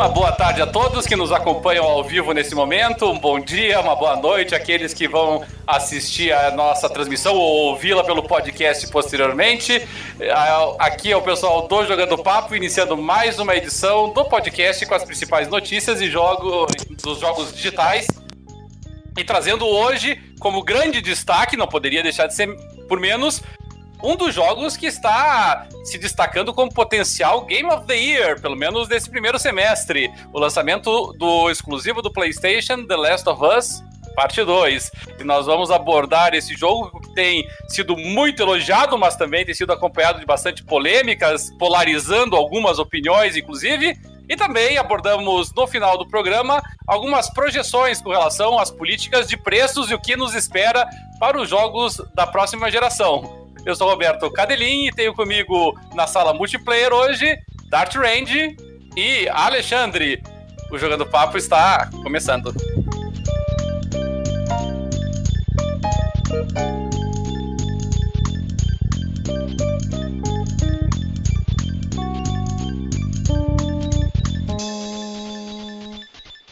Uma boa tarde a todos que nos acompanham ao vivo nesse momento. Um bom dia, uma boa noite àqueles que vão assistir a nossa transmissão ou ouvi-la pelo podcast posteriormente. Aqui é o pessoal do Jogando Papo, iniciando mais uma edição do podcast com as principais notícias e jogos dos jogos digitais. E trazendo hoje como grande destaque, não poderia deixar de ser por menos, um dos jogos que está se destacando como potencial Game of the Year, pelo menos nesse primeiro semestre. O lançamento do exclusivo do PlayStation, The Last of Us, parte 2. E nós vamos abordar esse jogo que tem sido muito elogiado, mas também tem sido acompanhado de bastante polêmicas, polarizando algumas opiniões, inclusive. E também abordamos no final do programa algumas projeções com relação às políticas de preços e o que nos espera para os jogos da próxima geração. Eu sou Roberto Cadelin e tenho comigo na sala multiplayer hoje Dart Range e Alexandre. O Jogando Papo está começando.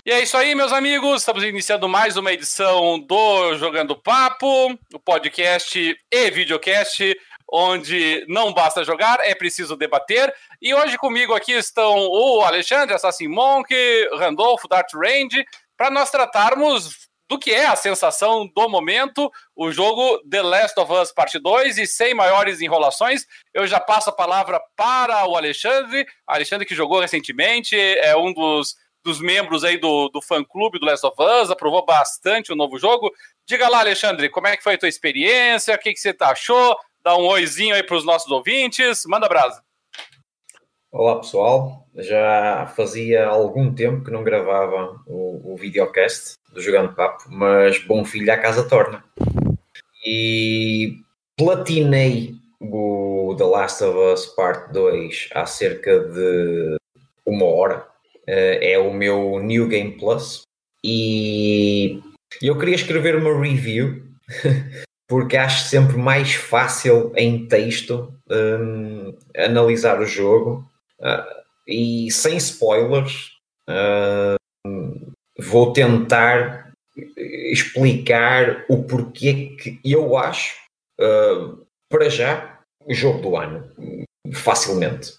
E é isso aí, meus amigos. Estamos iniciando mais uma edição do Jogando Papo, o podcast e videocast, onde não basta jogar, é preciso debater. E hoje comigo aqui estão o Alexandre, Assassin Monk, Randolfo, Dart Range, para nós tratarmos do que é a sensação do momento, o jogo The Last of Us Parte 2, e sem maiores enrolações, eu já passo a palavra para o Alexandre, Alexandre que jogou recentemente, é um dos dos membros aí do, do fã-clube do Last of Us, aprovou bastante o novo jogo. Diga lá, Alexandre, como é que foi a tua experiência, o que, que você achou? Dá um oizinho aí para os nossos ouvintes, manda brasa. Olá pessoal, já fazia algum tempo que não gravava o, o videocast do Jogando Papo, mas bom filho à casa torna. E platinei o The Last of Us Part 2 há cerca de uma hora, é o meu New Game Plus. E eu queria escrever uma review porque acho sempre mais fácil em texto um, analisar o jogo. Uh, e sem spoilers uh, vou tentar explicar o porquê que eu acho uh, para já o jogo do ano facilmente.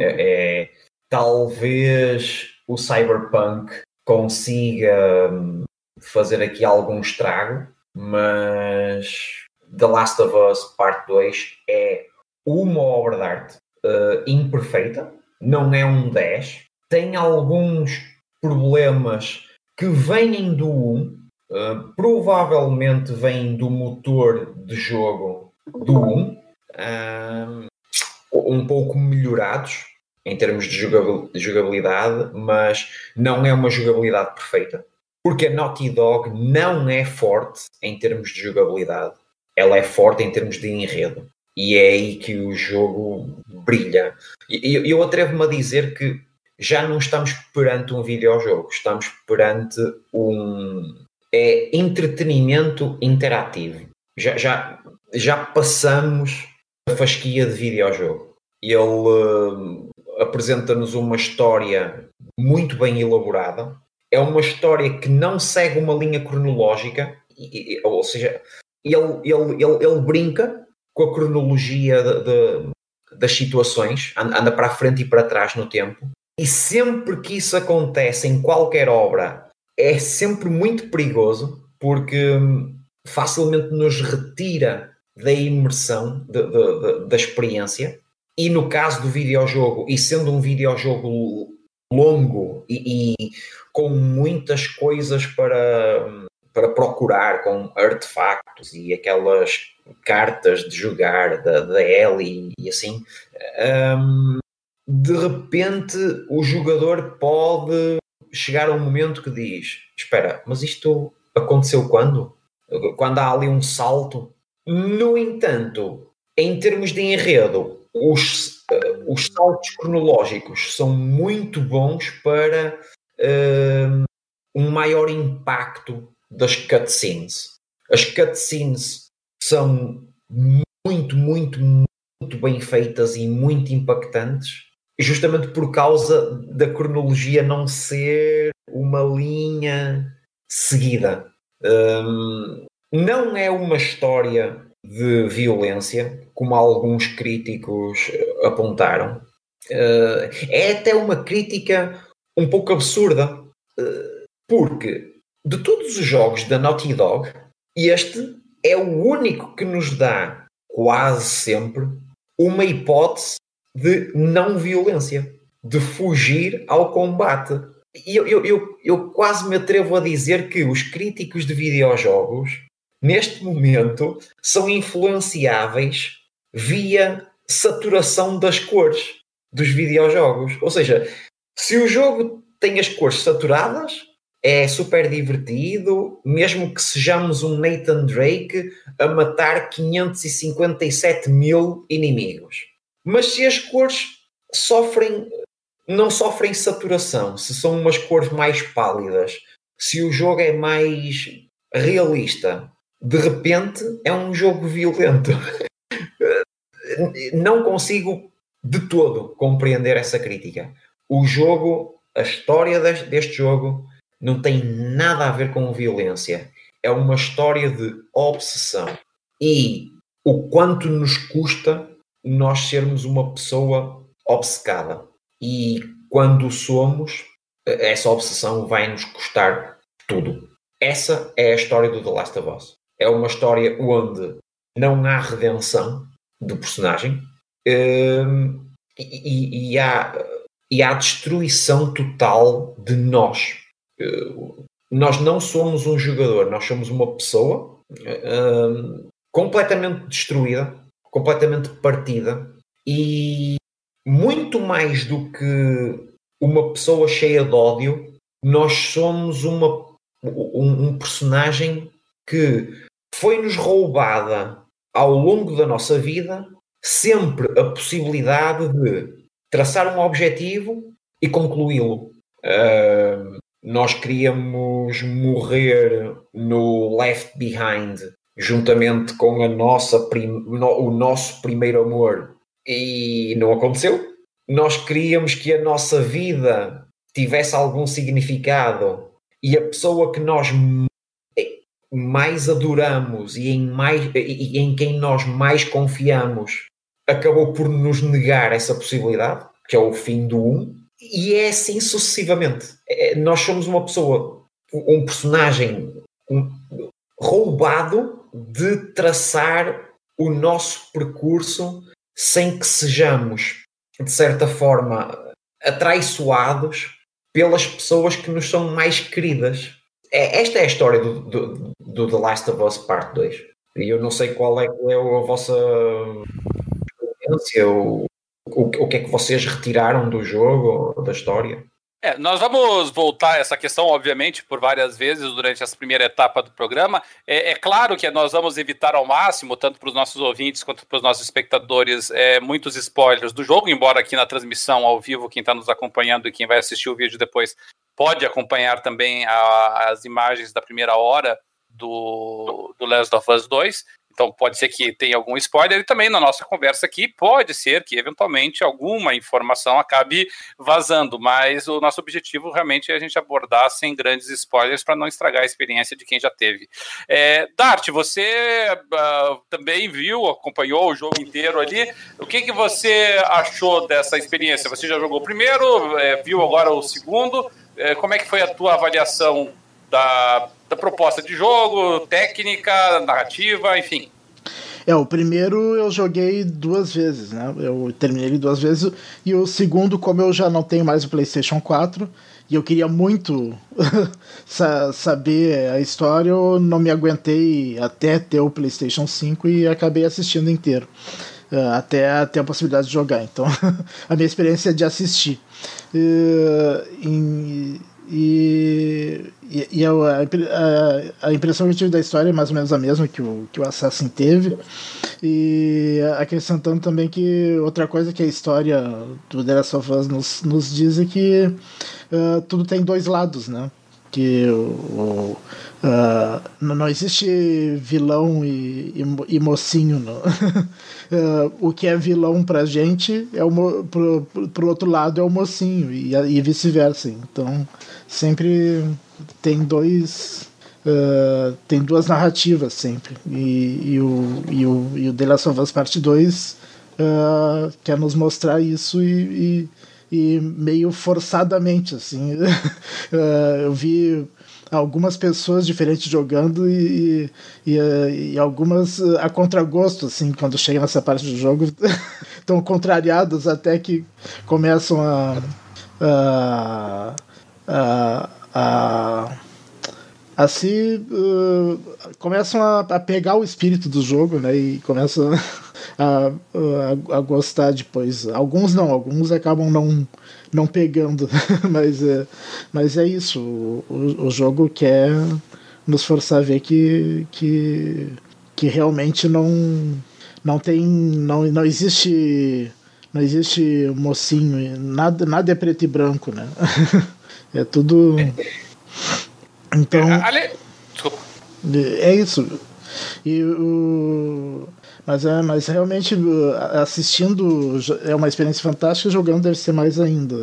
É, é talvez o Cyberpunk consiga hum, fazer aqui algum estrago, mas The Last of Us Part 2 é uma obra de arte uh, imperfeita, não é um 10, tem alguns problemas que vêm do 1, uh, eh, provavelmente vêm do motor de jogo do 1, uh, hum, um pouco melhorados, em termos de jogabilidade, mas não é uma jogabilidade perfeita. Porque a Naughty Dog não é forte em termos de jogabilidade, ela é forte em termos de enredo. E é aí que o jogo brilha. E eu atrevo-me a dizer que já não estamos perante um videojogo, estamos perante um é entretenimento interativo. Já, já, já passamos a fasquia de videojogo. Ele apresenta-nos uma história muito bem elaborada. É uma história que não segue uma linha cronológica, ou seja, ele, ele, ele, ele brinca com a cronologia de, de, das situações, anda para a frente e para trás no tempo. E sempre que isso acontece em qualquer obra, é sempre muito perigoso, porque hum, facilmente nos retira da imersão, de, da experiência. E no caso do videojogo, e sendo um videojogo longo e, e com muitas coisas para, para procurar, com artefactos e aquelas cartas de jogar da, da Ellie e assim, um, de repente o jogador pode chegar a um momento que diz: Espera, mas isto aconteceu quando? Quando há ali um salto. No entanto, em termos de enredo, os, uh, os saltos cronológicos são muito bons para uh, um maior impacto das cutscenes. As cutscenes são muito, muito, muito bem feitas e muito impactantes. justamente por causa da cronologia não ser uma linha seguida. Um, não é uma história de violência, como alguns críticos apontaram. Uh, é até uma crítica um pouco absurda, uh, porque de todos os jogos da Naughty Dog, este é o único que nos dá quase sempre uma hipótese de não violência, de fugir ao combate. E eu, eu, eu, eu quase me atrevo a dizer que os críticos de videojogos, neste momento, são influenciáveis via saturação das cores dos videojogos. Ou seja, se o jogo tem as cores saturadas, é super divertido, mesmo que sejamos um Nathan Drake a matar 557 mil inimigos. Mas se as cores sofrem, não sofrem saturação, se são umas cores mais pálidas, se o jogo é mais realista, de repente é um jogo violento. não consigo de todo compreender essa crítica. O jogo, a história deste jogo não tem nada a ver com violência. É uma história de obsessão. E o quanto nos custa nós sermos uma pessoa obcecada. E quando somos, essa obsessão vai nos custar tudo. Essa é a história do The Last of Us. É uma história onde não há redenção do personagem um, e, e, há, e há destruição total de nós. Uh, nós não somos um jogador, nós somos uma pessoa um, completamente destruída, completamente partida e muito mais do que uma pessoa cheia de ódio, nós somos uma, um, um personagem que foi-nos roubada ao longo da nossa vida sempre a possibilidade de traçar um objetivo e concluí-lo. Uh, nós queríamos morrer no Left Behind juntamente com a nossa prim... o nosso primeiro amor e não aconteceu. Nós queríamos que a nossa vida tivesse algum significado e a pessoa que nós mais adoramos e em, mais, e em quem nós mais confiamos acabou por nos negar essa possibilidade, que é o fim do um, e é assim sucessivamente. É, nós somos uma pessoa, um personagem um, roubado de traçar o nosso percurso sem que sejamos, de certa forma, atraiçoados pelas pessoas que nos são mais queridas. É, esta é a história do, do, do, The Last of Us Part 2. E eu não sei qual é, é a vossa experiência, o, o, o que é que vocês retiraram do jogo, da história. É, nós vamos voltar a essa questão, obviamente, por várias vezes durante essa primeira etapa do programa. É, é claro que nós vamos evitar ao máximo, tanto para os nossos ouvintes quanto para os nossos espectadores, é, muitos spoilers do jogo, embora aqui na transmissão ao vivo, quem está nos acompanhando e quem vai assistir o vídeo depois pode acompanhar também a, as imagens da primeira hora do, do Last of Us 2. Então pode ser que tenha algum spoiler e também na nossa conversa aqui pode ser que eventualmente alguma informação acabe vazando, mas o nosso objetivo realmente é a gente abordar sem grandes spoilers para não estragar a experiência de quem já teve. É, Dart, você uh, também viu, acompanhou o jogo inteiro ali. O que, que você achou dessa experiência? Você já jogou o primeiro, é, viu agora o segundo? É, como é que foi a tua avaliação da, da proposta de jogo, técnica, narrativa, enfim. É, o primeiro eu joguei duas vezes, né? Eu terminei ele duas vezes. E o segundo, como eu já não tenho mais o PlayStation 4, e eu queria muito saber a história, eu não me aguentei até ter o PlayStation 5 e acabei assistindo inteiro. Uh, até ter a possibilidade de jogar. Então, a minha experiência é de assistir. E, e, e a, a, a, impressão que eu tive da história é mais ou menos a mesma que o, que o Assassin teve. E acrescentando também que outra coisa que a história do The Last of Us nos, nos diz é que uh, tudo tem dois lados, né? Que o, uh, não existe vilão e, e, e mocinho. Uh, o que é vilão pra gente, é o, pro, pro outro lado é o mocinho, e, e vice-versa. Então, sempre tem dois. Uh, tem duas narrativas sempre. E, e, o, e, o, e o The Last of Us Part 2 uh, quer nos mostrar isso e, e, e meio forçadamente. assim uh, Eu vi algumas pessoas diferentes jogando e, e, e, algumas a contragosto, assim, quando chega nessa parte do jogo, estão contrariadas até que começam a, a, a, a assim uh, começam a, a, pegar o espírito do jogo, né? E começam a, a, a, gostar depois. Alguns não, alguns acabam não, não pegando, mas, é, mas é isso. O, o, o, jogo quer nos forçar a ver que, que, que realmente não, não tem. Não, não existe. Não existe mocinho, nada, nada é preto e branco, né? É tudo. Então. É. É isso. E o. Mas, é, mas realmente assistindo é uma experiência fantástica, jogando deve ser mais ainda.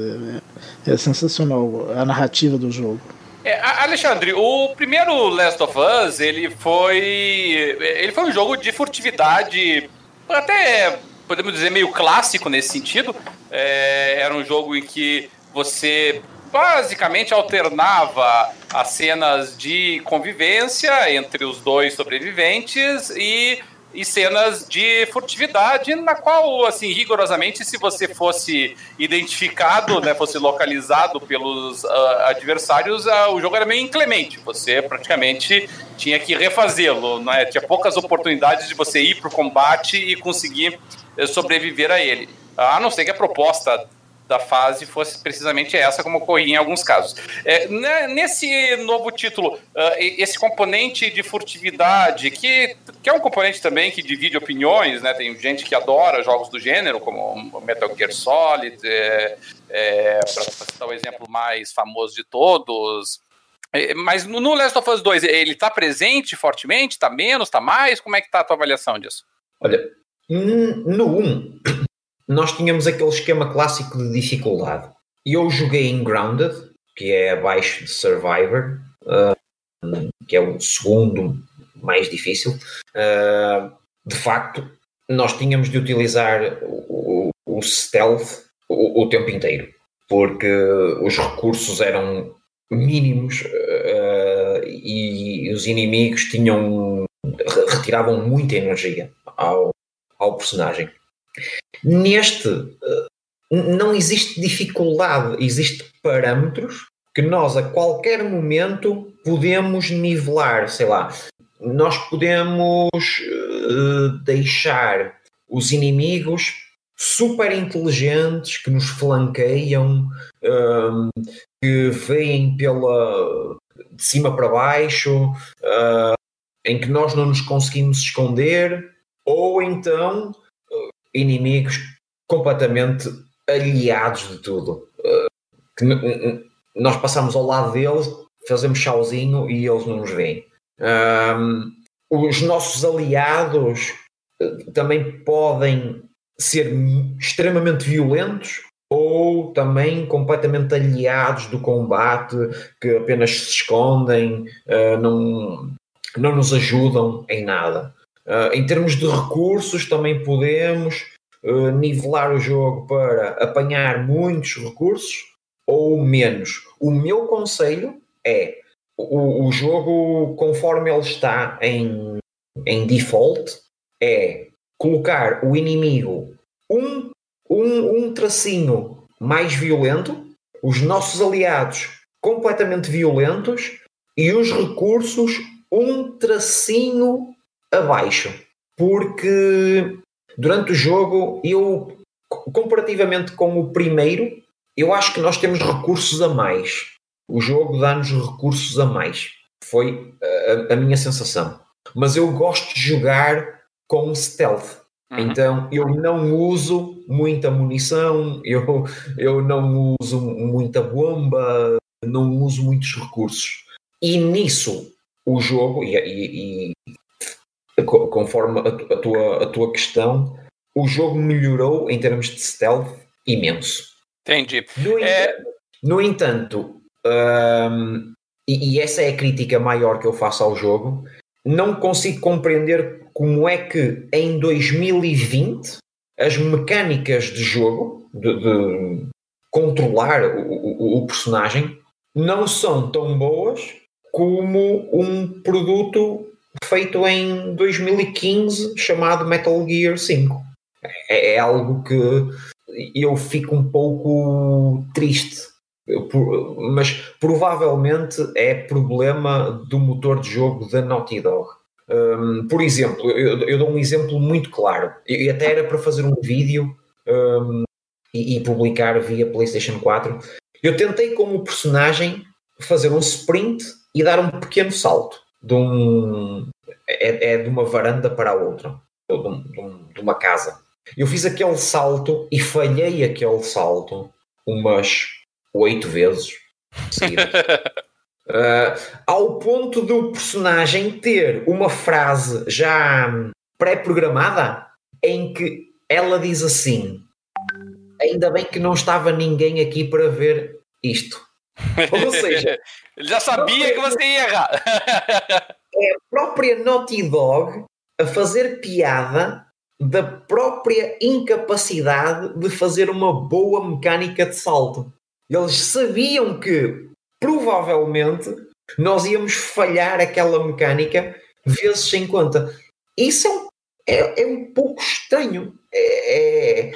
É, é sensacional a narrativa do jogo. É, Alexandre, o primeiro Last of Us, ele foi. Ele foi um jogo de furtividade, até podemos dizer meio clássico nesse sentido. É, era um jogo em que você basicamente alternava as cenas de convivência entre os dois sobreviventes e, e cenas de furtividade, na qual, assim, rigorosamente, se você fosse identificado, né, fosse localizado pelos uh, adversários, uh, o jogo era meio inclemente. Você praticamente tinha que refazê-lo, né? Tinha poucas oportunidades de você ir para o combate e conseguir uh, sobreviver a ele. A não ser que a proposta da fase fosse precisamente essa, como ocorria em alguns casos. É, né, nesse novo título, uh, esse componente de furtividade, que, que é um componente também que divide opiniões, né? Tem gente que adora jogos do gênero, como Metal Gear Solid, é, é, para citar o exemplo mais famoso de todos. É, mas no Last of Us 2, ele está presente fortemente? Está menos? Está mais? Como é que está a tua avaliação disso? Olha, no 1, nós tínhamos aquele esquema clássico de dificuldade. E eu joguei em Grounded, que é abaixo de Survivor, uh, que é o segundo mais difícil. Uh, de facto, nós tínhamos de utilizar o, o, stealth o, o, tempo inteiro, porque os recursos eram mínimos uh, e, e os inimigos tinham retiravam muita energia ao, ao personagem. Neste, eh, não existe dificuldade, existe parâmetros que nós a qualquer momento podemos nivelar, sei lá, nós podemos uh, deixar os inimigos super inteligentes que nos flanqueiam, um, eh, que vêm pela de cima para baixo, uh, em que nós não nos conseguimos esconder, ou então inimigos completamente aliados de tudo. Uh, que nós passamos ao lado deles, fazemos chauzinho e eles não nos veem. Um, os nossos aliados uh, também podem ser extremamente violentos ou também completamente aliados do combate, que apenas se escondem, uh, não, não nos ajudam em nada. Uh, em termos de recursos, também podemos uh, nivelar o jogo para apanhar muitos recursos ou menos. O meu conselho é o, o jogo, conforme ele está em, em default, é colocar o inimigo um, um, um tracinho mais violento, os nossos aliados completamente violentos e os recursos um tracinho abaixo, porque durante o jogo eu, comparativamente com o primeiro, eu acho que nós temos recursos a mais. O jogo dá-nos recursos a mais. Foi a, a, minha sensação. Mas eu gosto de jogar com stealth. Uhum. Então eu não uso muita munição, eu, eu não uso muita bomba, não uso muitos recursos. E nisso, o jogo, e, e, e conforme a, a, tua, a tua questão, o jogo melhorou em termos de stealth imenso. Entendi. No, é... no entanto, um, e, e, essa é a crítica maior que eu faço ao jogo, não consigo compreender como é que em 2020 as mecânicas de jogo, de, de controlar o, o, o, personagem, não são tão boas como um produto feito em 2015 chamado Metal Gear 5. É, é algo que eu fico um pouco triste mas provavelmente é problema do motor de jogo da Naughty Dog. Um, por exemplo, eu, eu, dou um exemplo muito claro, e até era para fazer um vídeo um, e, e, publicar via PlayStation 4. Eu tentei, como personagem, fazer um sprint e dar um pequeno salto de, um, é, é de uma varanda para a outra, de, um, de uma casa. Eu fiz aquele salto e falhei aquele salto umas oito vezes uh, ao ponto do personagem ter uma frase já pré-programada em que ela diz assim: Ainda bem que não estava ninguém aqui para ver isto. Ou seja, ele já sabia que você ia errar. é a própria Naughty Dog a fazer piada da própria incapacidade de fazer uma boa mecânica de salto. Eles sabiam que provavelmente nós íamos falhar aquela mecânica vezes sem conta. Isso é um, é, é um pouco estranho. É, é,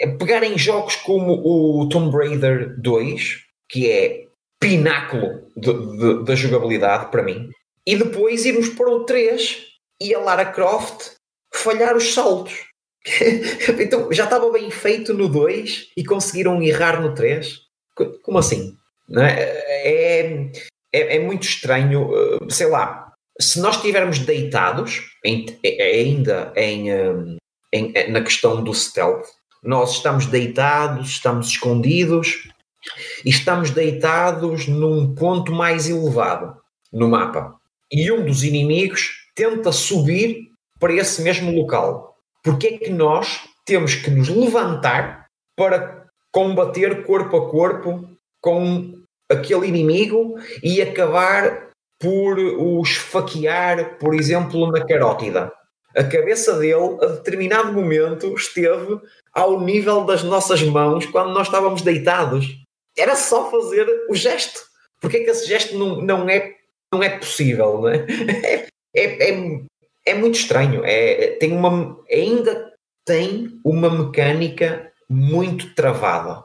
é pegar em jogos como o Tomb Raider 2, que é pináculo da jogabilidade para mim, e depois irmos para o 3 e a Lara Croft falhar os saltos. então já estava bem feito no 2 e conseguiram errar no 3. Como assim? É? é, é, é, muito estranho, eh, sei lá, se nós estivermos deitados, em, ainda em, eh, em, na questão do stealth, nós estamos deitados, estamos escondidos e estamos deitados num ponto mais elevado no mapa. E um dos inimigos tenta subir para esse mesmo local. Porque é que nós temos que nos levantar para combater corpo a corpo com aquele inimigo e acabar por o esfaquear, por exemplo, na carótida. A cabeça dele, a determinado momento, esteve ao nível das nossas mãos quando nós estávamos deitados. Era só fazer o gesto. Porque é que esse gesto não, não, é, não é possível? Não é? É, é, é muito estranho. É, tem uma, ainda tem uma mecânica muito travada.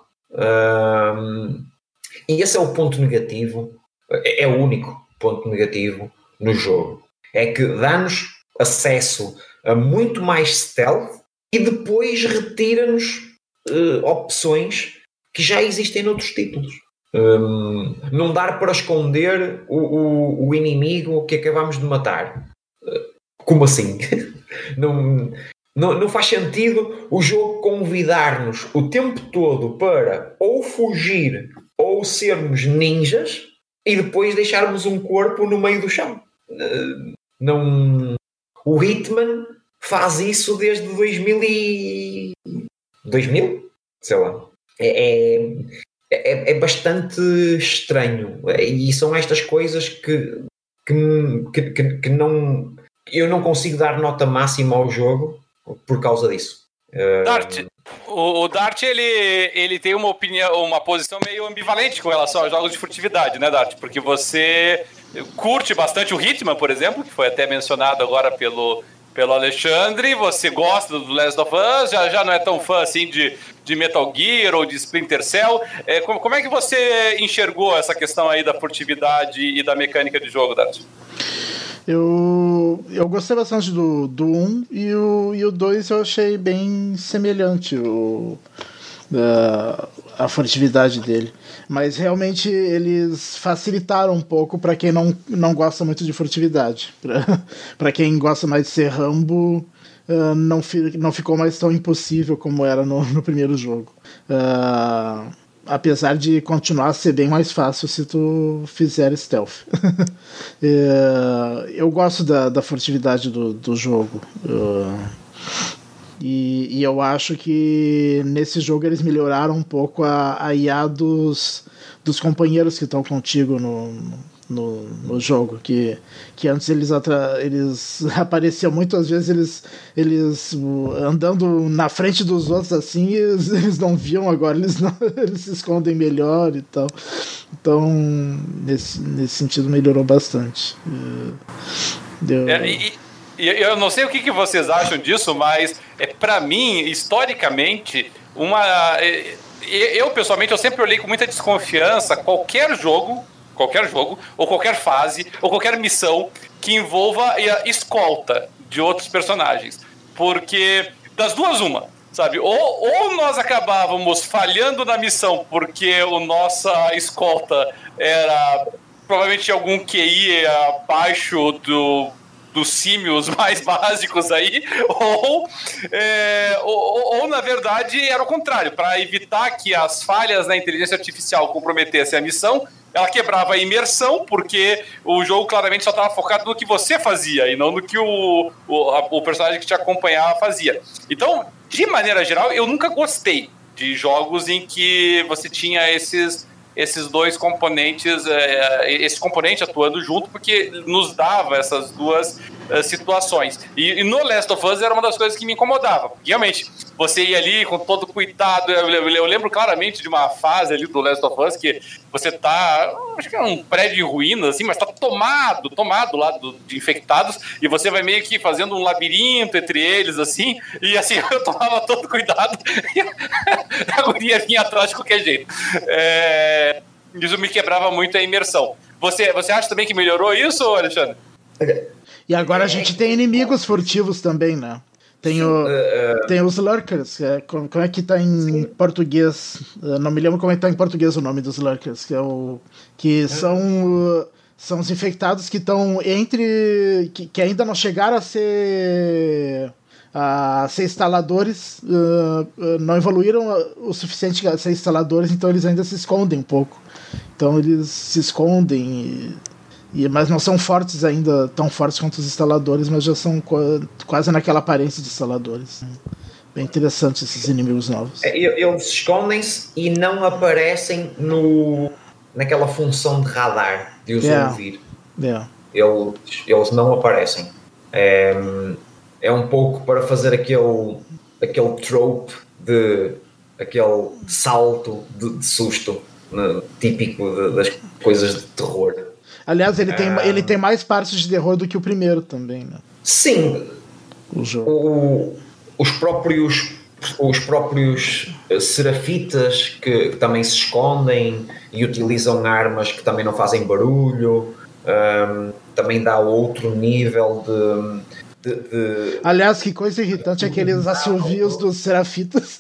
E esse é o ponto negativo, é, é o único ponto negativo no jogo. É que dá-nos acesso a muito mais stealth e depois retira-nos uh, opções que já existem noutros títulos. Um, não dar para esconder o, o, o, inimigo que acabamos de matar. Uh, como assim? não, não, não faz sentido o jogo convidar-nos o tempo todo para ou fugir ou sermos ninjas e depois deixarmos um corpo no meio do chão. Uh, não. O Hitman faz isso desde 2000 e. 2000? Sei lá. É, é, é, é bastante estranho. E são estas coisas que, que, que, que não. Eu não consigo dar nota máxima ao jogo por causa disso. Dart, o, o, Dart ele, ele tem uma opinião, uma posição meio ambivalente com relação aos jogos de furtividade, né, Dart? Porque você curte bastante o Hitman, por exemplo, que foi até mencionado agora pelo, pelo Alexandre. Você gosta do Last of Us, já, já não é tão fã assim de, de Metal Gear ou de Splinter Cell. É, como, como é que você enxergou essa questão aí da furtividade e da mecânica de jogo, Dart? Eu, eu gostei bastante do, do 1 e o, e o 2 eu achei bem semelhante o, a, a furtividade dele. Mas realmente eles facilitaram um pouco para quem não, não gosta muito de furtividade. Para quem gosta mais de ser Rambo, uh, não, fi, não ficou mais tão impossível como era no, no primeiro jogo. Uh, apesar de continuar a ser bem mais fácil se tu fizer stealth. é, eu gosto da, da furtividade do, do jogo. E, e, eu acho que nesse jogo eles melhoraram um pouco a, a IA dos, dos companheiros que estão contigo no, no, no jogo, que, que antes eles, atra, eles apareciam muitas vezes eles, eles andando na frente dos outros assim, eles, eles não viam agora, eles, não, eles se escondem melhor e tal. Então, nesse, nesse sentido, melhorou bastante. Deu... É, e, e, eu não sei o que, que vocês acham disso, mas é para mim, historicamente, uma. É, eu, pessoalmente, eu sempre olhei com muita desconfiança qualquer jogo qualquer jogo, ou qualquer fase, ou qualquer missão que envolva a escolta de outros personagens. Porque das duas, uma, sabe? Ou, ou nós acabávamos falhando na missão porque a nossa escolta era provavelmente algum QI abaixo do dos símios mais básicos aí, ou, é, ou, ou, na verdade era o contrário, para evitar que as falhas na inteligência artificial comprometessem a missão, ela quebrava a imersão, porque o jogo claramente só estava focado no que você fazia e não no que o, o, a, o personagem que te acompanhava fazia. Então, de maneira geral, eu nunca gostei de jogos em que você tinha esses esses dois componentes, é, esse componente atuando junto, porque nos dava essas duas é, situações. E, no Last of Us era uma das coisas que me incomodava. Realmente, você ia ali com todo cuidado. Eu, lembro claramente de uma fase ali do Last of Us que você tá. Acho que é um prédio em ruínas, assim, mas tá tomado, tomado lá de infectados, e você vai meio que fazendo um labirinto entre eles, assim, e assim, eu tomava todo cuidado, e a guria vinha atrás de qualquer jeito. É, isso me quebrava muito a imersão. Você, você acha também que melhorou isso, Alexandre? E agora a gente tem inimigos furtivos também, né? Tem, o, uh, tem os Lurkers, é, como, como, é que tá em sim. português? Eu não me lembro como é que tá em português o nome dos Lurkers, que é o. que são. São os infectados que estão entre. Que, que, ainda não chegaram a ser. A ser instaladores. Uh, não evoluíram o suficiente a ser instaladores, então eles ainda se escondem um pouco. Então eles se escondem. E, e, mas não são fortes ainda, tão fortes quanto os instaladores, mas já são quase naquela aparência de instaladores. Bem interessante esses inimigos novos. É, eles escondem-se e não aparecem no, naquela função de radar de os yeah. ouvir. Yeah. Eles, eles não aparecem. É, é um pouco para fazer aquele, aquele trope de aquele salto de, de susto né, típico de, das coisas de terror. Aliás, ele, tem, ele tem mais partes de terror do que o primeiro também, né? Sim. O jogo. O, os próprios os próprios eh, serafitas que, que, também se escondem e utilizam armas que também não fazem barulho um, também dá outro nível de, de, de aliás que coisa irritante aqueles assovios dos serafitas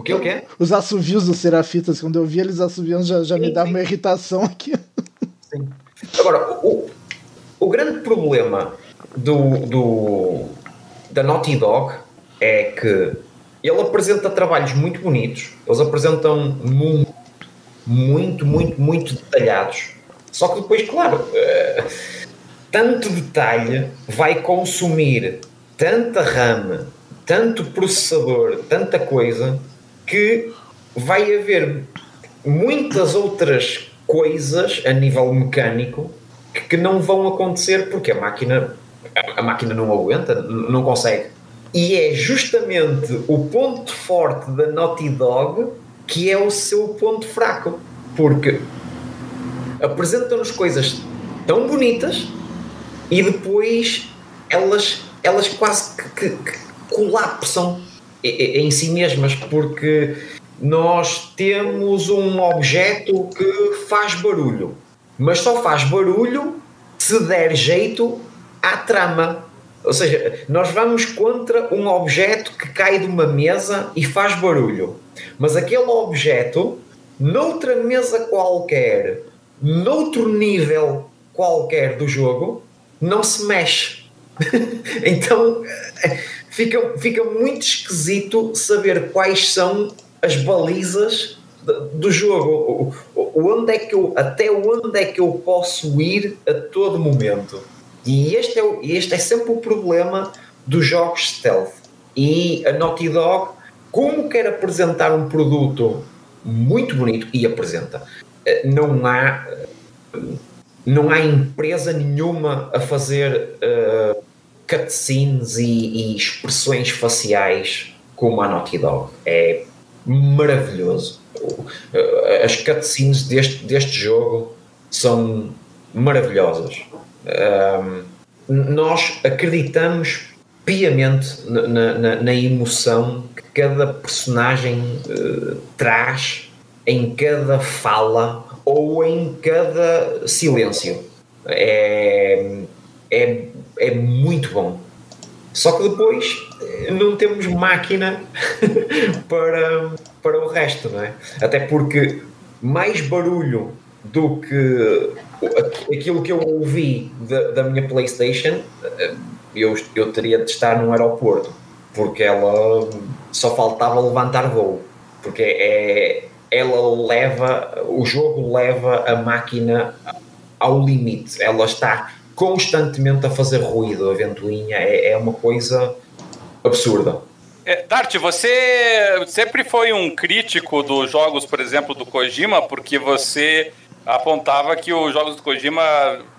O que, o quê? Os assovios dos serafitas, quando eu vi eles assoviando, já, já sim, me dava sim. uma irritação aqui. Sim. Agora, o, o grande problema do, do, da Naughty Dog é que ele apresenta trabalhos muito bonitos, eles apresentam muito, muito, muito, muito detalhados. Só que depois, claro, uh, tanto detalhe vai consumir tanta RAM, tanto processador, tanta coisa, que vai haver muitas outras coisas a nível mecânico que, que não vão acontecer porque a máquina a máquina não aguenta, não consegue. E é justamente o ponto forte da Naughty Dog que é o seu ponto fraco, porque apresentam-nos coisas tão bonitas e depois elas, elas quase que, que, que colapsam em si mesmas, porque nós temos um objeto que faz barulho, mas só faz barulho se der jeito à trama. Ou seja, nós vamos contra um objeto que cai de uma mesa e faz barulho, mas aquele objeto, noutra mesa qualquer, noutro nível qualquer do jogo, não se mexe. então fica, fica muito esquisito saber quais são as balizas do jogo. Onde é que eu, até onde é que eu posso ir a todo momento? E este é, este é sempre o problema dos jogos stealth. E a Naughty Dog, como quer apresentar um produto muito bonito, e apresenta, eh, não há, não há empresa nenhuma a fazer uh, cutscenes e, e expressões faciais como a Naughty Dog. É maravilhoso. As cutscenes deste, deste jogo são maravilhosas. Um, nós acreditamos piamente na, na, na, emoção que cada personagem uh, traz em cada fala ou em cada silêncio. É, é, é muito bom. Só que depois eh, não temos máquina para, para o resto, não é? Até porque mais barulho do que aquilo que eu ouvi da, da minha PlayStation, eh, eu, eu teria de estar num aeroporto, porque ela só faltava levantar voo, porque é, ela leva, o jogo leva a máquina ao limite, ela está constantemente a fazer ruído, a ventoinha, é, é uma coisa absurda. É, Dart, você sempre foi um crítico dos jogos, por exemplo, do Kojima, porque você apontava que os jogos do Kojima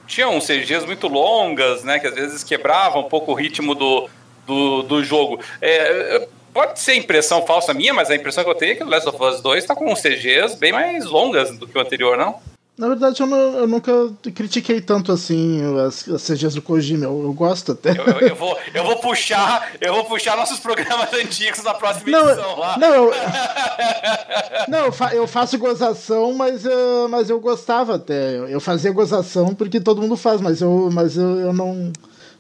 tinham CGs muito longas, né, que às vezes quebravam um pouco o ritmo do, do, do jogo. É, pode ser impressão falsa minha, mas a impressão que eu tenho é que o Last of Us 2 está com CGs bem mais longas do que o anterior, não? Na verdade, eu, não, eu, nunca critiquei tanto assim as, as CGs do Kojima, eu, eu gosto até. Eu, eu, eu, vou, eu vou puxar, eu vou puxar nossos programas antigos na próxima não, edição lá. Não, eu, não, eu faço gozação, mas, uh, mas eu gostava até. Eu fazia gozação porque todo mundo faz, mas eu, mas eu, eu não,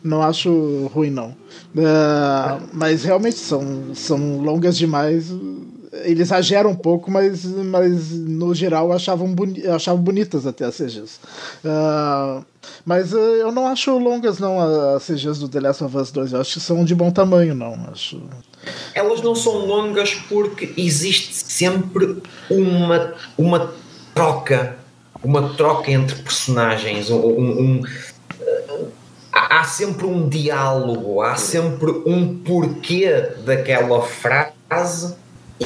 não acho ruim, não. Uh, mas realmente são, são longas demais ele exagera um pouco, mas, mas no geral achavam boni achavam bonitas até as CGs. Uh, ah, mas uh, eu não acho longas não as CGs do The Last of Us 2, eu acho que são de bom tamanho, não. Acho... Elas não são longas porque existe sempre uma, uma troca, uma troca entre personagens, um, um, há sempre um diálogo, há sempre um porquê daquela frase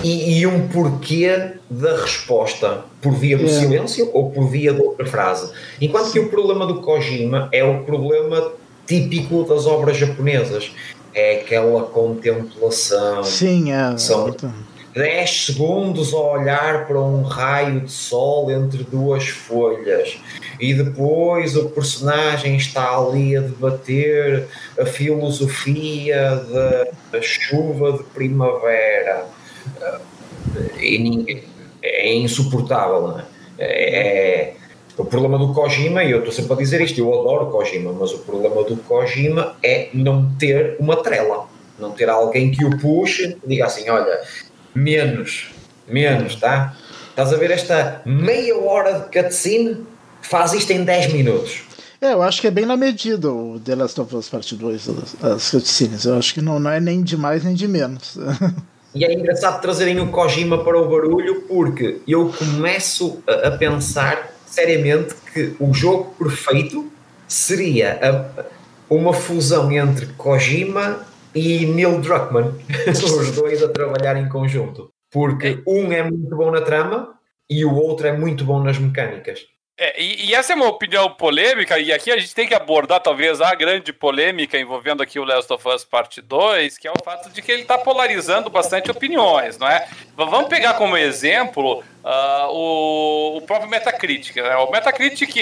e, e, um porquê da resposta por via do é. silêncio ou por via de outra frase. Enquanto que o problema do Kojima é o problema típico das obras japonesas. É aquela contemplação. Sim, é. São 10 segundos a olhar para um raio de sol entre duas folhas e depois o personagem está ali a debater a filosofia da, chuva de primavera e é insuportável. É? é, o problema do Kojima, e eu estou sempre a dizer isto, eu adoro Kojima, mas o problema do Kojima é não ter uma trela, não ter alguém que o puxe diga assim: olha, menos, menos, tá? Estás a ver esta meia hora de cutscene? Faz isto em 10 minutos. É, eu acho que é bem na medida o The Last of Us Part 2, as cutscenes. Eu acho que não, não é nem de mais nem de menos. E é engraçado trazerem o Kojima para o barulho porque eu começo a, pensar seriamente que o jogo perfeito seria a, uma fusão entre Kojima e Neil Druckmann, os dois a trabalhar em conjunto. Porque um é muito bom na trama e o outro é muito bom nas mecânicas. É, e, e, essa é uma opinião polêmica, e aqui a gente tem que abordar talvez a grande polêmica envolvendo aqui o Last of Us Parte 2, que é o fato de que ele está polarizando bastante opiniões, não é? Vamos pegar como exemplo uh, o, o, próprio Metacritic. Né? O Metacritic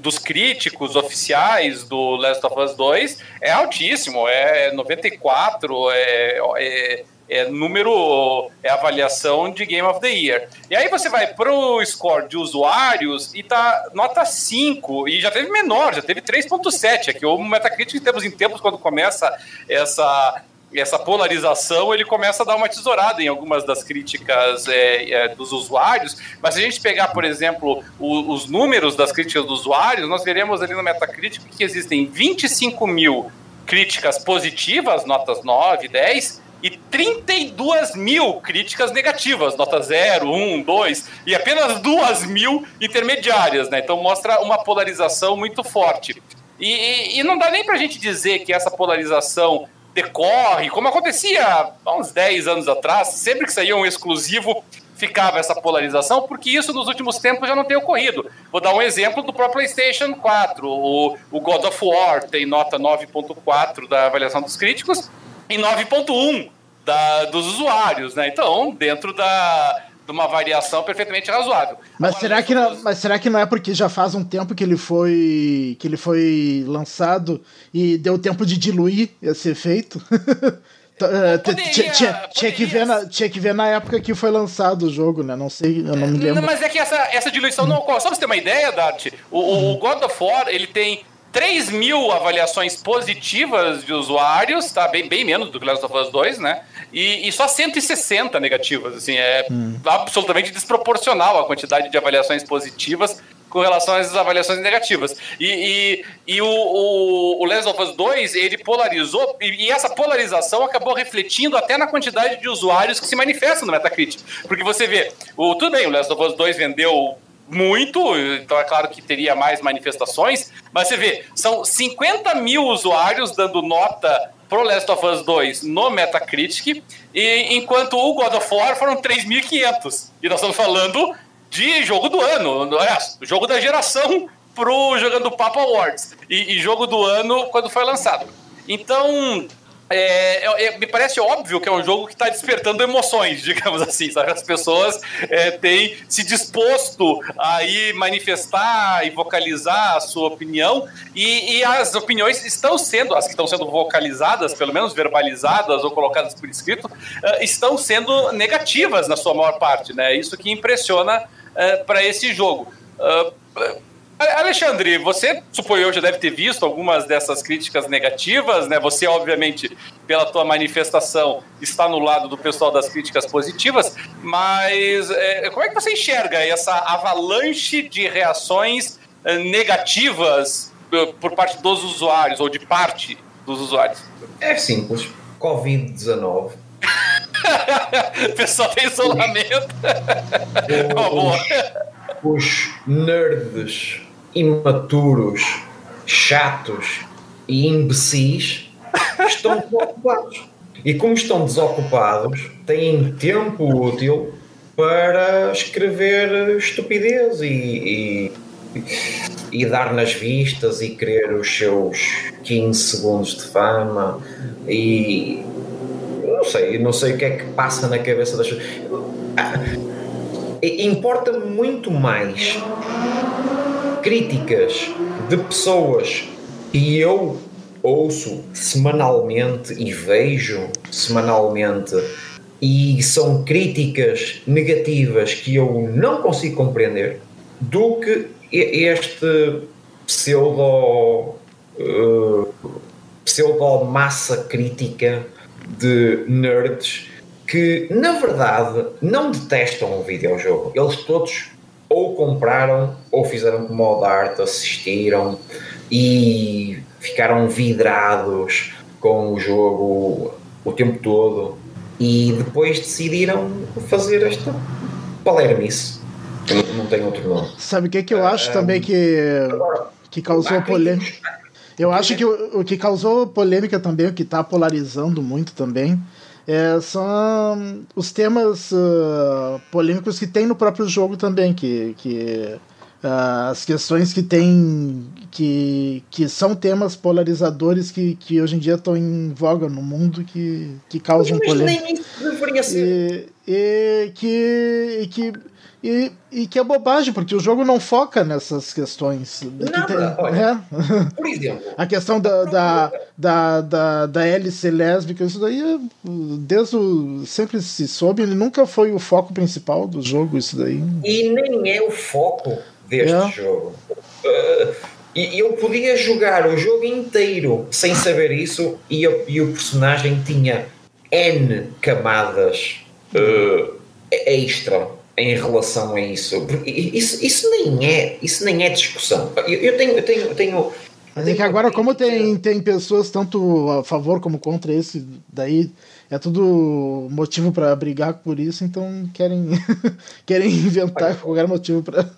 dos críticos oficiais do Last of Us 2 é altíssimo, é 94, é, é é número, é avaliação de Game of the Year. E aí você vai pro score de usuários e tá nota 5, e já teve menor, já teve 3.7, aqui o Metacritic temos em tempos quando começa essa essa polarização ele começa a dar uma tesourada em algumas das críticas é, é, dos usuários, mas se a gente pegar, por exemplo, o, os números das críticas dos usuários, nós veremos ali no Metacritic que existem 25 mil críticas positivas, notas 9, 10, e 32 mil críticas negativas, nota 0, 1, 2, e apenas 2 mil intermediárias, né? Então mostra uma polarização muito forte. E, e, e não dá nem pra gente dizer que essa polarização decorre, como acontecia há uns 10 anos atrás, sempre que saía um exclusivo, ficava essa polarização, porque isso nos últimos tempos já não tem ocorrido. Vou dar um exemplo do próprio PlayStation 4. O, o God of War tem nota 9.4 da avaliação dos críticos e 9.1 dos usuários, né? Então, dentro da, de uma variação perfeitamente razoável. Mas Agora, será, que não, mas será que não é porque já faz um tempo que ele foi que ele foi lançado e deu tempo de diluir esse efeito? Poderia, tinha, que ver na, tinha que ver na época que foi lançado o jogo, né? Não sei, eu não me lembro. Não, mas é que essa, essa diluição não ocorre. Só pra você ter uma ideia, Dart, o, o God of War, ele tem 3 mil avaliações positivas de usuários, tá? Bem, bem menos do que Last of Us 2, né? E, e só 160 negativas, assim, é hum. absolutamente desproporcional a quantidade de avaliações positivas com relação às avaliações negativas. E, e, e o, o, o Last of Us 2, ele polarizou, e, e, essa polarização acabou refletindo até na quantidade de usuários que se manifestam no Metacritic. Porque você vê, o, tudo bem, o Last of Us 2 vendeu muito, então é claro que teria mais manifestações, mas você vê, são 50 mil usuários dando nota pro Last of Us 2 no Metacritic, e enquanto o God of War foram 3.500. E nós estamos falando de jogo do ano, é, jogo da geração pro Jogando Papo Awards, e, e jogo do ano quando foi lançado. Então, é, é, é, me parece óbvio que é um jogo que está despertando emoções, digamos assim, sabe? As pessoas é, têm se disposto a ir manifestar e vocalizar a sua opinião, e, e, as opiniões estão sendo, as que estão sendo vocalizadas, pelo menos verbalizadas ou colocadas por escrito, uh, estão sendo negativas na sua maior parte, né? Isso que impressiona uh, para esse jogo. Alexandre, você suponho já deve ter visto algumas dessas críticas negativas, né? Você, obviamente, pela tua manifestação, está no lado do pessoal das críticas positivas, mas é, como é que você enxerga essa avalanche de reações é, negativas é, por parte dos usuários, ou de parte dos usuários? É simples. Covid-19. o pessoal tem isolamento. Os, os nerds imaturos, chatos e imbecis estão desocupados. E como estão desocupados, têm tempo útil para escrever estupidez e, e, e, dar nas vistas e querer os seus 15 segundos de fama e não sei, não sei o que é que passa na cabeça das pessoas. Ah, importa muito mais críticas de pessoas que eu ouço semanalmente e vejo semanalmente e são críticas negativas que eu não consigo compreender do que este pseudo uh, pseudo massa crítica de nerds que na verdade não detestam o videojogo. Eles todos ou compraram ou fizeram como o Dart, assistiram e ficaram vidrados com o jogo o tempo todo e depois decidiram fazer esta palermice. Não, não tem outro nome. Sabe o que, é que eu acho também que, que causou polêmica? Eu acho que o, o que causou polêmica também, o que está polarizando muito também, é, são os temas uh, polêmicos que tem no próprio jogo também, que, que uh, as questões que tem que, que são temas polarizadores que, que hoje em dia estão em voga no mundo que, que causam polêmica. E, e que, e que e, e que é bobagem, porque o jogo não foca nessas questões. Nada, olha, é. Por exemplo. A questão da, da, da, da, da hélice lésbica, isso daí desde o, sempre se soube, ele nunca foi o foco principal do jogo, isso daí. E nem é o foco deste é. jogo. Uh, e eu podia jogar o jogo inteiro sem saber isso e, eu, e o personagem tinha N camadas uh, extra em relação a isso. Isso, isso nem é, isso nem é discussão. Eu, eu tenho, eu tenho, eu tenho Mas é que agora, como tem, tem pessoas tanto a favor como contra esse, daí é tudo motivo para brigar por isso, então querem, querem inventar qualquer motivo para.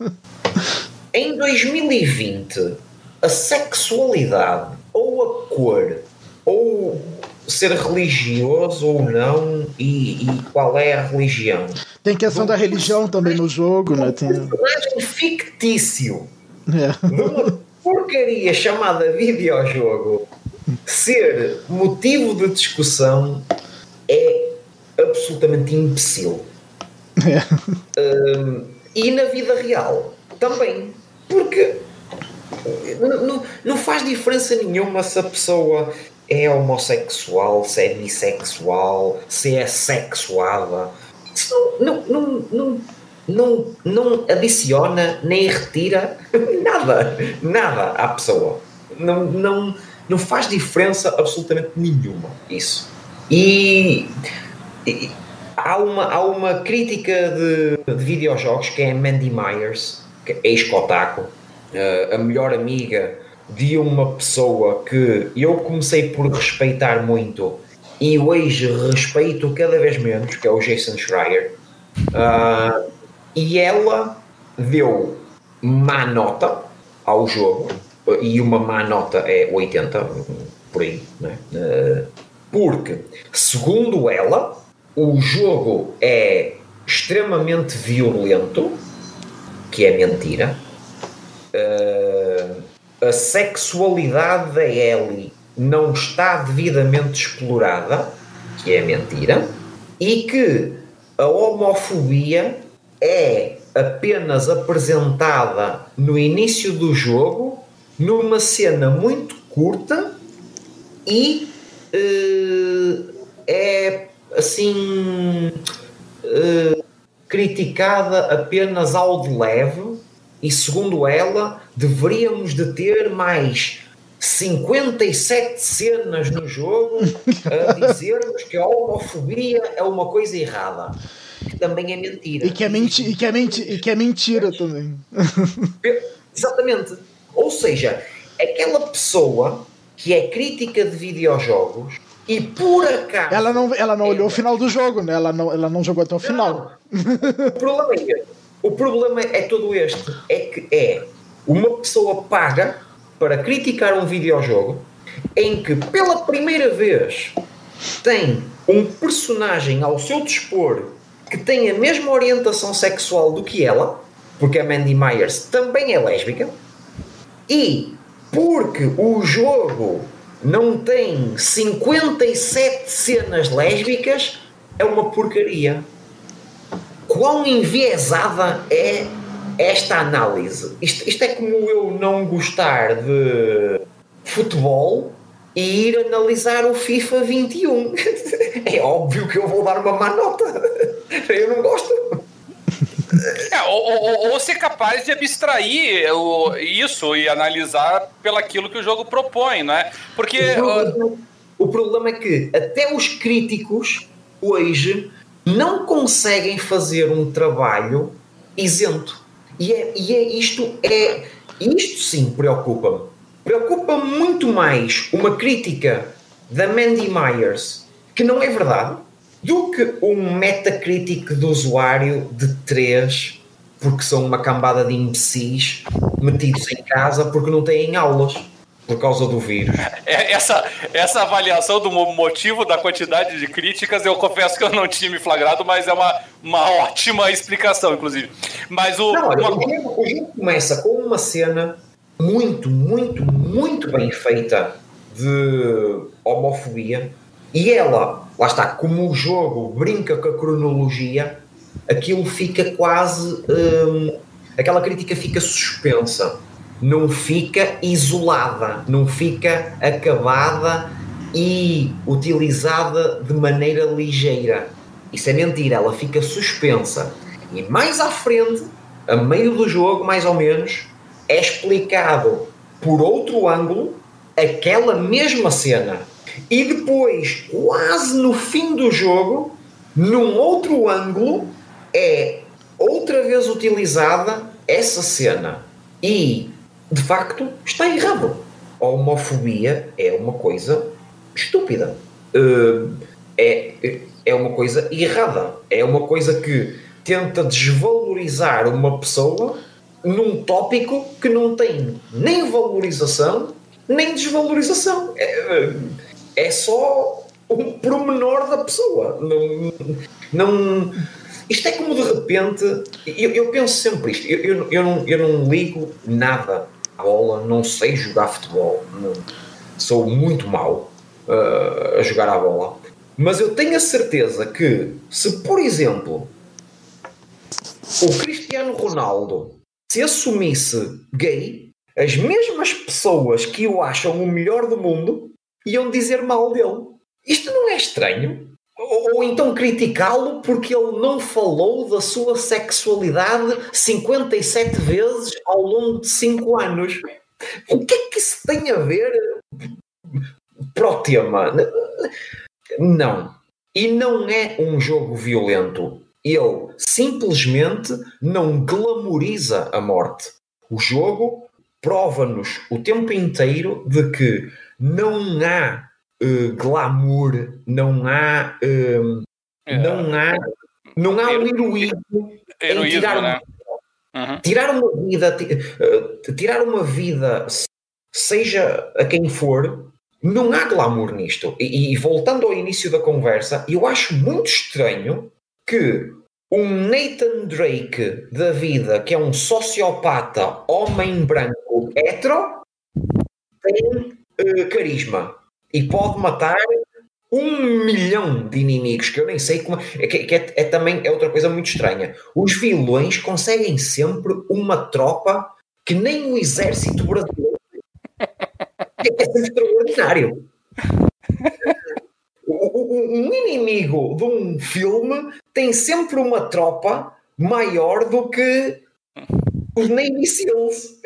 em 2020, a sexualidade ou a cor ou ser religioso ou não e, e, qual é a religião. Tem questão da religião também no jogo, né? Tem... Um personagem fictício é. numa porcaria chamada videojogo ser motivo de discussão é absolutamente imbecil. É. Um, e na vida real também. Porque não, não faz diferença nenhuma se a pessoa é homossexual, se é bissexual, se é sexuada. Isso não, não, não, não, não, adiciona nem retira nada, nada à pessoa. Não, não, não faz diferença absolutamente nenhuma isso. E, e há, uma, há uma crítica de, de videojogos que é Mandy Myers, é ex-Kotaku, uh, a melhor amiga de uma pessoa que eu comecei por respeitar muito e hoje respeito cada vez menos, que é o Jason Schreier. Uh, e ela deu má nota ao jogo, e uma má nota é 80, por aí, né? Uh, porque, segundo ela, o jogo é extremamente violento, que é mentira. Uh, a sexualidade da Ellie não está devidamente explorada, que é mentira, e que a homofobia é apenas apresentada no início do jogo, numa cena muito curta e uh, é assim uh, criticada apenas ao de leve e segundo ela deveríamos de ter mais 57 cenas no jogo a dizermos que a homofobia é uma coisa errada. Que também é mentira. E que é, menti e que é, menti e que é mentira também. Exatamente. Ou seja, aquela pessoa que é crítica de videojogos e por acaso. Ela não, ela não olhou o final do jogo, né? ela, não, ela não jogou até o final. Não. O problema é, o problema é todo este: é que é uma pessoa paga para criticar um videojogo em que pela primeira vez tem um personagem ao seu dispor que tem a mesma orientação sexual do que ela, porque a Mandy Myers também é lésbica, e porque o jogo não tem 57 cenas lésbicas, é uma porcaria. Quão enviesada é esta análise. Isto, isto é como eu não gostar de futebol e ir analisar o FIFA 21. É óbvio que eu vou dar uma má nota. Eu não gosto. É, ou, ou, ou, ser capaz de abstrair o, isso e analisar pelaquilo que o jogo propõe, não é? Porque. O problema, o problema é que até os críticos hoje não conseguem fazer um trabalho isento. E, é, e é isto é isto sim preocupa-me. Preocupa muito mais uma crítica da Mandy Myers, que não é verdade, do que um metacritic do usuário de 3, porque são uma cambada de imbecis metidos em casa porque não têm aulas por causa do vírus. É, essa, essa avaliação do motivo da quantidade de críticas, eu confesso que eu não tinha me flagrado, mas é uma, uma ótima explicação, inclusive. Mas o. Não, olha, uma... o jogo começa com uma cena muito, muito, muito bem feita de homofobia. E ela, lá está, como o jogo brinca com a cronologia, aquilo fica quase. Hum, aquela crítica fica suspensa não fica isolada, não fica acabada e utilizada de maneira ligeira. Isso é mentira, ela fica suspensa. E mais à frente, a meio do jogo, mais ou menos, é explicado por outro ângulo aquela mesma cena. E depois, quase no fim do jogo, num outro ângulo, é outra vez utilizada essa cena. E de facto, está errado. homofobia é uma coisa estúpida. Uh, é, é uma coisa errada. É uma coisa que tenta desvalorizar uma pessoa num tópico que não tem nem valorização nem desvalorização. É, é só um pormenor da pessoa. Não, não, isto é como de repente. Eu, eu penso sempre isto. Eu, eu, eu, não, eu não ligo nada bola, não sei jogar futebol. Não, sou muito mau uh, a jogar à bola. Mas eu tenho a certeza que, se por exemplo o Cristiano Ronaldo se assumisse gay, as mesmas pessoas que o acham o melhor do mundo iam dizer mal dele. Isto não é estranho? Ou, então criticá-lo porque ele não falou da sua sexualidade 57 vezes ao longo de 5 anos. O que é que isso tem a ver para o tema? Não. E não é um jogo violento. Ele simplesmente não glamoriza a morte. O jogo prova-nos o tempo inteiro de que não há uh, glamour, não há. Uh, é. Não há. Não há um heroísmo em tirar, né? uhum. tirar uma vida, uh, tirar uma vida, seja a quem for, não há glamour nisto. E, e, voltando ao início da conversa, eu acho muito estranho que um Nathan Drake da vida, que é um sociopata, homem branco, hetero, tem uh, carisma e pode matar um milhão de inimigos que eu nem sei como é, que, é, é, também é outra coisa muito estranha. Os vilões conseguem sempre uma tropa que nem o exército brasileiro é sempre extraordinário. Um inimigo de um filme tem sempre uma tropa maior do que os Navy Seals.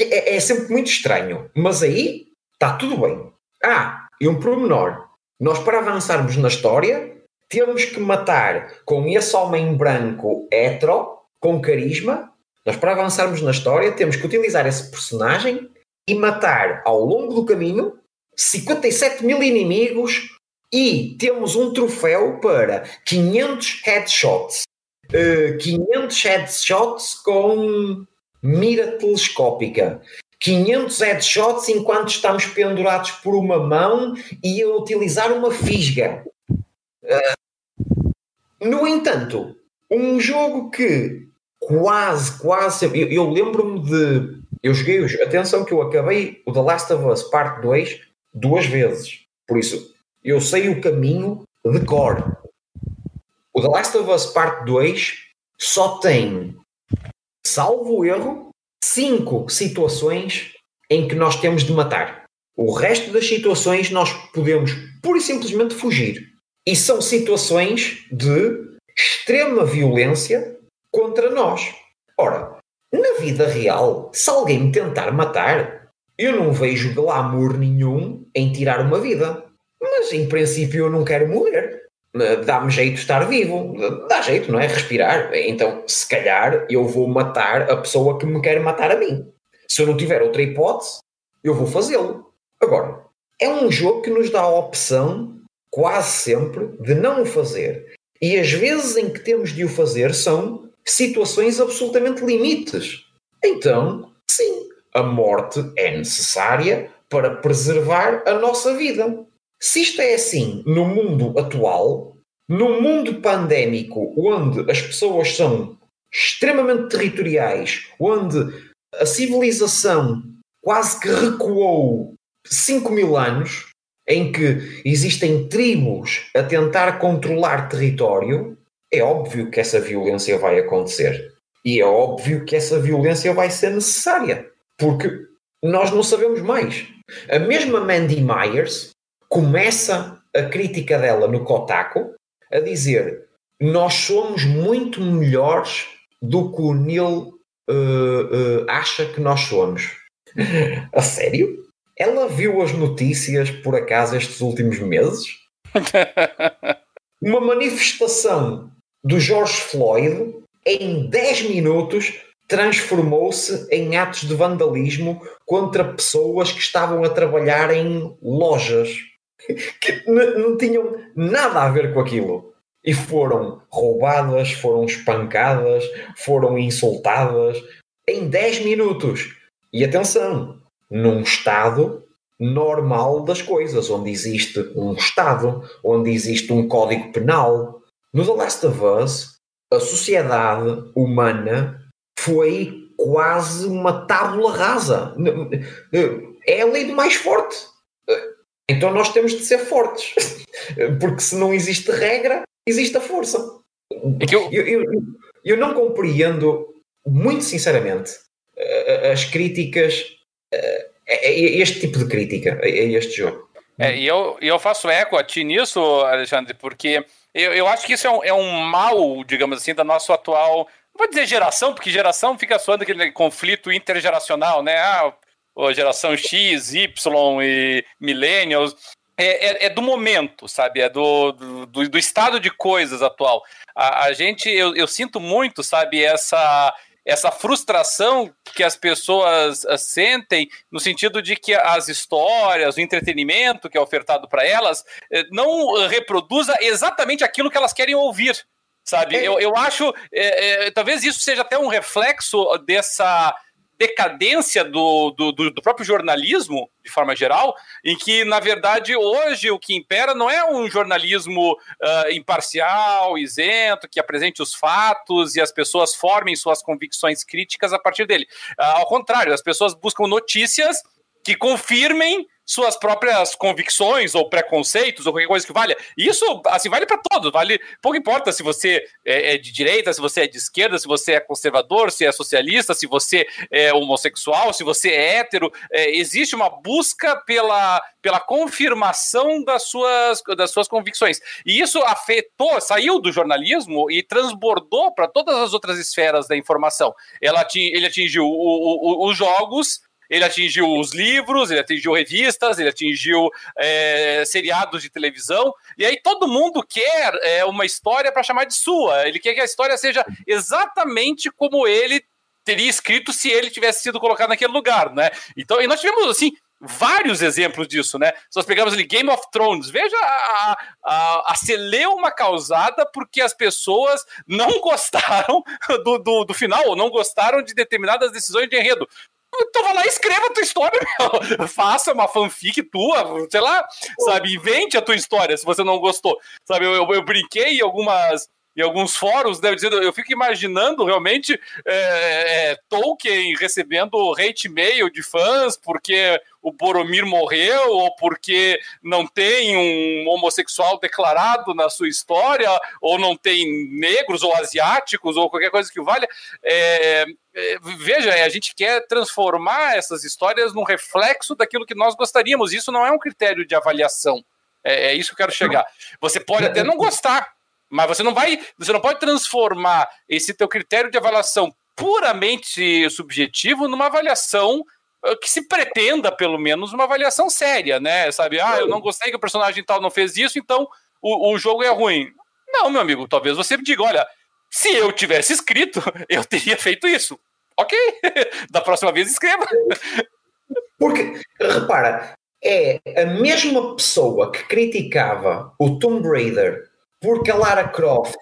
É, é sempre muito estranho. Mas aí está tudo bem. Ah, e um pormenor. Nós, para avançarmos na história, temos que matar com esse homem branco hetero, com carisma. Nós, para avançarmos na história, temos que utilizar esse personagem e matar ao longo do caminho 57 mil inimigos e temos um troféu para 500 headshots. Uh, 500 headshots com mira telescópica. 500 headshots enquanto estamos pendurados por uma mão e a utilizar uma fisga. Uh, no entanto, um jogo que quase, quase. Eu, eu lembro-me de. Eu joguei. Atenção, que eu acabei o The Last of Us Part 2 duas vezes. Por isso, eu sei o caminho de cor. O The Last of Us Part 2 só tem, salvo erro, cinco situações em que nós temos de matar. O resto das situações nós podemos pura e simplesmente fugir. E são situações de extrema violência contra nós. Ora, na vida real, se alguém me tentar matar, eu não vejo glamour nenhum em tirar uma vida. Mas em princípio eu não quero morrer. Dá-me jeito estar vivo. Dá jeito, não é? Respirar. Então, se calhar, eu vou matar a pessoa que me quer matar a mim. Se eu não tiver outra hipótese, eu vou fazê-lo. Agora, é um jogo que nos dá a opção, quase sempre, de não o fazer. E as vezes em que temos de o fazer são situações absolutamente limites. Então, sim, a morte é necessária para preservar a nossa vida. Se isto é assim no mundo atual, num mundo pandémico onde as pessoas são extremamente territoriais, onde a civilização quase que recuou 5 mil anos, em que existem tribos a tentar controlar território, é óbvio que essa violência vai acontecer. E é óbvio que essa violência vai ser necessária. Porque nós não sabemos mais. A mesma Mandy Myers começa a crítica dela no Kotaku a dizer nós somos muito melhores do que o Neil uh, uh, acha que nós somos. a sério? Ela viu as notícias por acaso estes últimos meses? Uma manifestação do George Floyd em 10 minutos transformou-se em atos de vandalismo contra pessoas que estavam a trabalhar em lojas que não tinham nada a ver com aquilo. E foram roubadas, foram espancadas, foram insultadas em 10 minutos. E atenção, num estado normal das coisas, onde existe um Estado, onde existe um código penal. No The Last of Us, a sociedade humana foi quase uma tábula rasa. É a lei do mais forte. Então nós temos de ser fortes. Porque se não existe regra, existe a força. É eu... Eu, eu, eu não compreendo, muito sinceramente, as críticas, este tipo de crítica a este jogo. É, e eu, eu faço eco a ti nisso, Alexandre, porque eu, eu acho que isso é um, é um mal, digamos assim, da nossa atual não vou dizer geração, porque geração fica soando aquele conflito intergeracional, né? Ah, geração X, Y e millennials. É, é, é, do momento, sabe? É do, do, do estado de coisas atual. A, a gente, eu, eu, sinto muito, sabe, essa, essa frustração que as pessoas uh, sentem no sentido de que as histórias, o entretenimento que é ofertado para elas, uh, não reproduza exatamente aquilo que elas querem ouvir sabe? É. Eu, eu acho, é, talvez isso seja até um reflexo dessa decadência do, do, do, próprio jornalismo, de forma geral, em que, na verdade, hoje o que impera não é um jornalismo uh, imparcial, isento, que apresente os fatos e as pessoas formem suas convicções críticas a partir dele. Uh, ao contrário, as pessoas buscam notícias que confirmem suas próprias convicções ou preconceitos ou qualquer coisa que valha. Isso, assim, vale para todos. Vale, pouco importa se você é, é, de direita, se você é de esquerda, se você é conservador, se é socialista, se você é homossexual, se você é hétero. É, existe uma busca pela, pela confirmação das suas, das suas convicções. E isso afetou, saiu do jornalismo e transbordou para todas as outras esferas da informação. Ela, ele atingiu o, o, os jogos ele atingiu os livros, ele atingiu revistas, ele atingiu é, seriados de televisão, e aí todo mundo quer é, uma história para chamar de sua. Ele quer que a história seja exatamente como ele teria escrito se ele tivesse sido colocado naquele lugar, né? Então, e nós tivemos assim vários exemplos disso, né? Se nós pegamos ali Game of Thrones, veja a, a, a celeuma causada porque as pessoas não gostaram do, do, do, final, ou não gostaram de determinadas decisões de enredo. Então vai lá e escreva a tua história, meu. Faça uma fanfic tua, sei lá, sabe? Invente a tua história se você não gostou. Sabe, eu, eu, eu brinquei em algumas alguns fóruns, deve dizer, eu fico imaginando realmente é, é, Tolkien recebendo hate mail de fãs porque o Boromir morreu ou porque não tem um homossexual declarado na sua história ou não tem negros ou asiáticos ou qualquer coisa que valha. É, é veja, a gente quer transformar essas histórias num reflexo daquilo que nós gostaríamos. Isso não é um critério de avaliação. É, é isso que eu quero chegar. Você pode até não gostar, mas você não vai, você não pode transformar esse teu critério de avaliação puramente subjetivo numa avaliação que se pretenda, pelo menos, uma avaliação séria, né? Sabe, ah, eu não gostei que o personagem tal não fez isso, então o, o jogo é ruim. Não, meu amigo, talvez você me diga, olha, se eu tivesse escrito, eu teria feito isso. Ok, da próxima vez escreva. Porque, repara, é a mesma pessoa que criticava o Tomb Raider porque a Lara Croft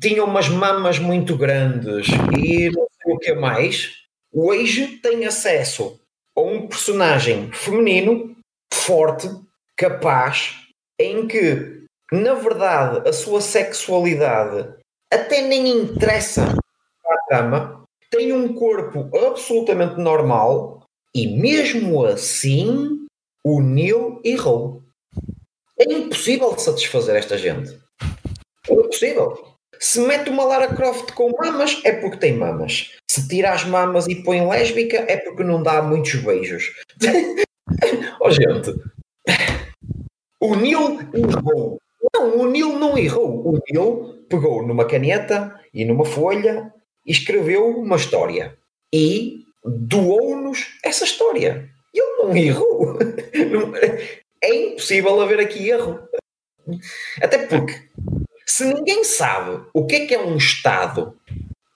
tinha umas mamas muito grandes e não sei o que mais, hoje tem acesso a um personagem feminino forte, capaz, em que, na verdade, a sua sexualidade até nem interessa à dama, tem um corpo absolutamente normal e, mesmo assim, o Neil errou. É impossível satisfazer esta gente. É possível. Se mete uma Lara Croft com mamas, é porque tem mamas. Se tira as mamas e põe lésbica, é porque não dá muitos beijos. oh, gente. O Neil errou. Não, o Neil não errou. O Neil pegou numa caneta e numa folha e escreveu uma história. E doou-nos essa história. Ele não errou. É impossível haver aqui erro. Até porque se ninguém sabe o que é que é um Estado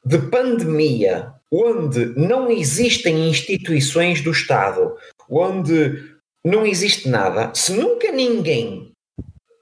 de pandemia, onde não existem instituições do Estado, onde não existe nada, se nunca ninguém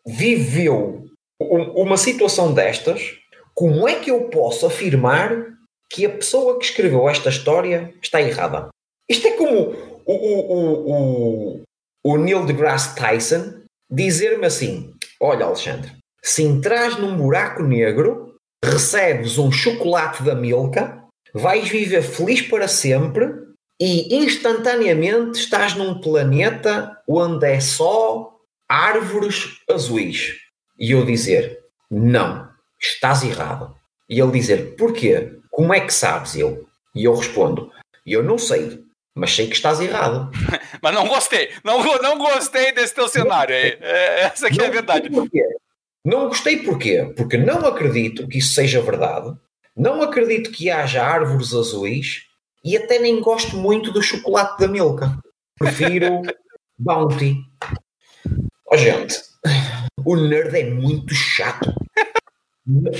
viveu uma situação destas, como é que eu posso afirmar que a pessoa que escreveu esta história está errada? Isto é como o, o, o, o Neil deGrasse Tyson dizer-me assim: Olha, Alexandre, se entras num buraco negro, recebes um chocolate da Milka, vais viver feliz para sempre e instantaneamente estás num planeta onde é só árvores azuis. E eu dizer: Não, estás errado. E ele dizer: Porquê? Como é que sabes? Eu. E eu respondo: Eu não sei, mas sei que estás errado. mas não gostei. Não, não gostei desse teu cenário aí. É, essa aqui não é a verdade. Porquê? Não gostei porquê? Porque não acredito que isso seja verdade. Não acredito que haja árvores azuis e até nem gosto muito do chocolate da Milka. Prefiro Bounty. Oh, gente, o nerd é muito chato.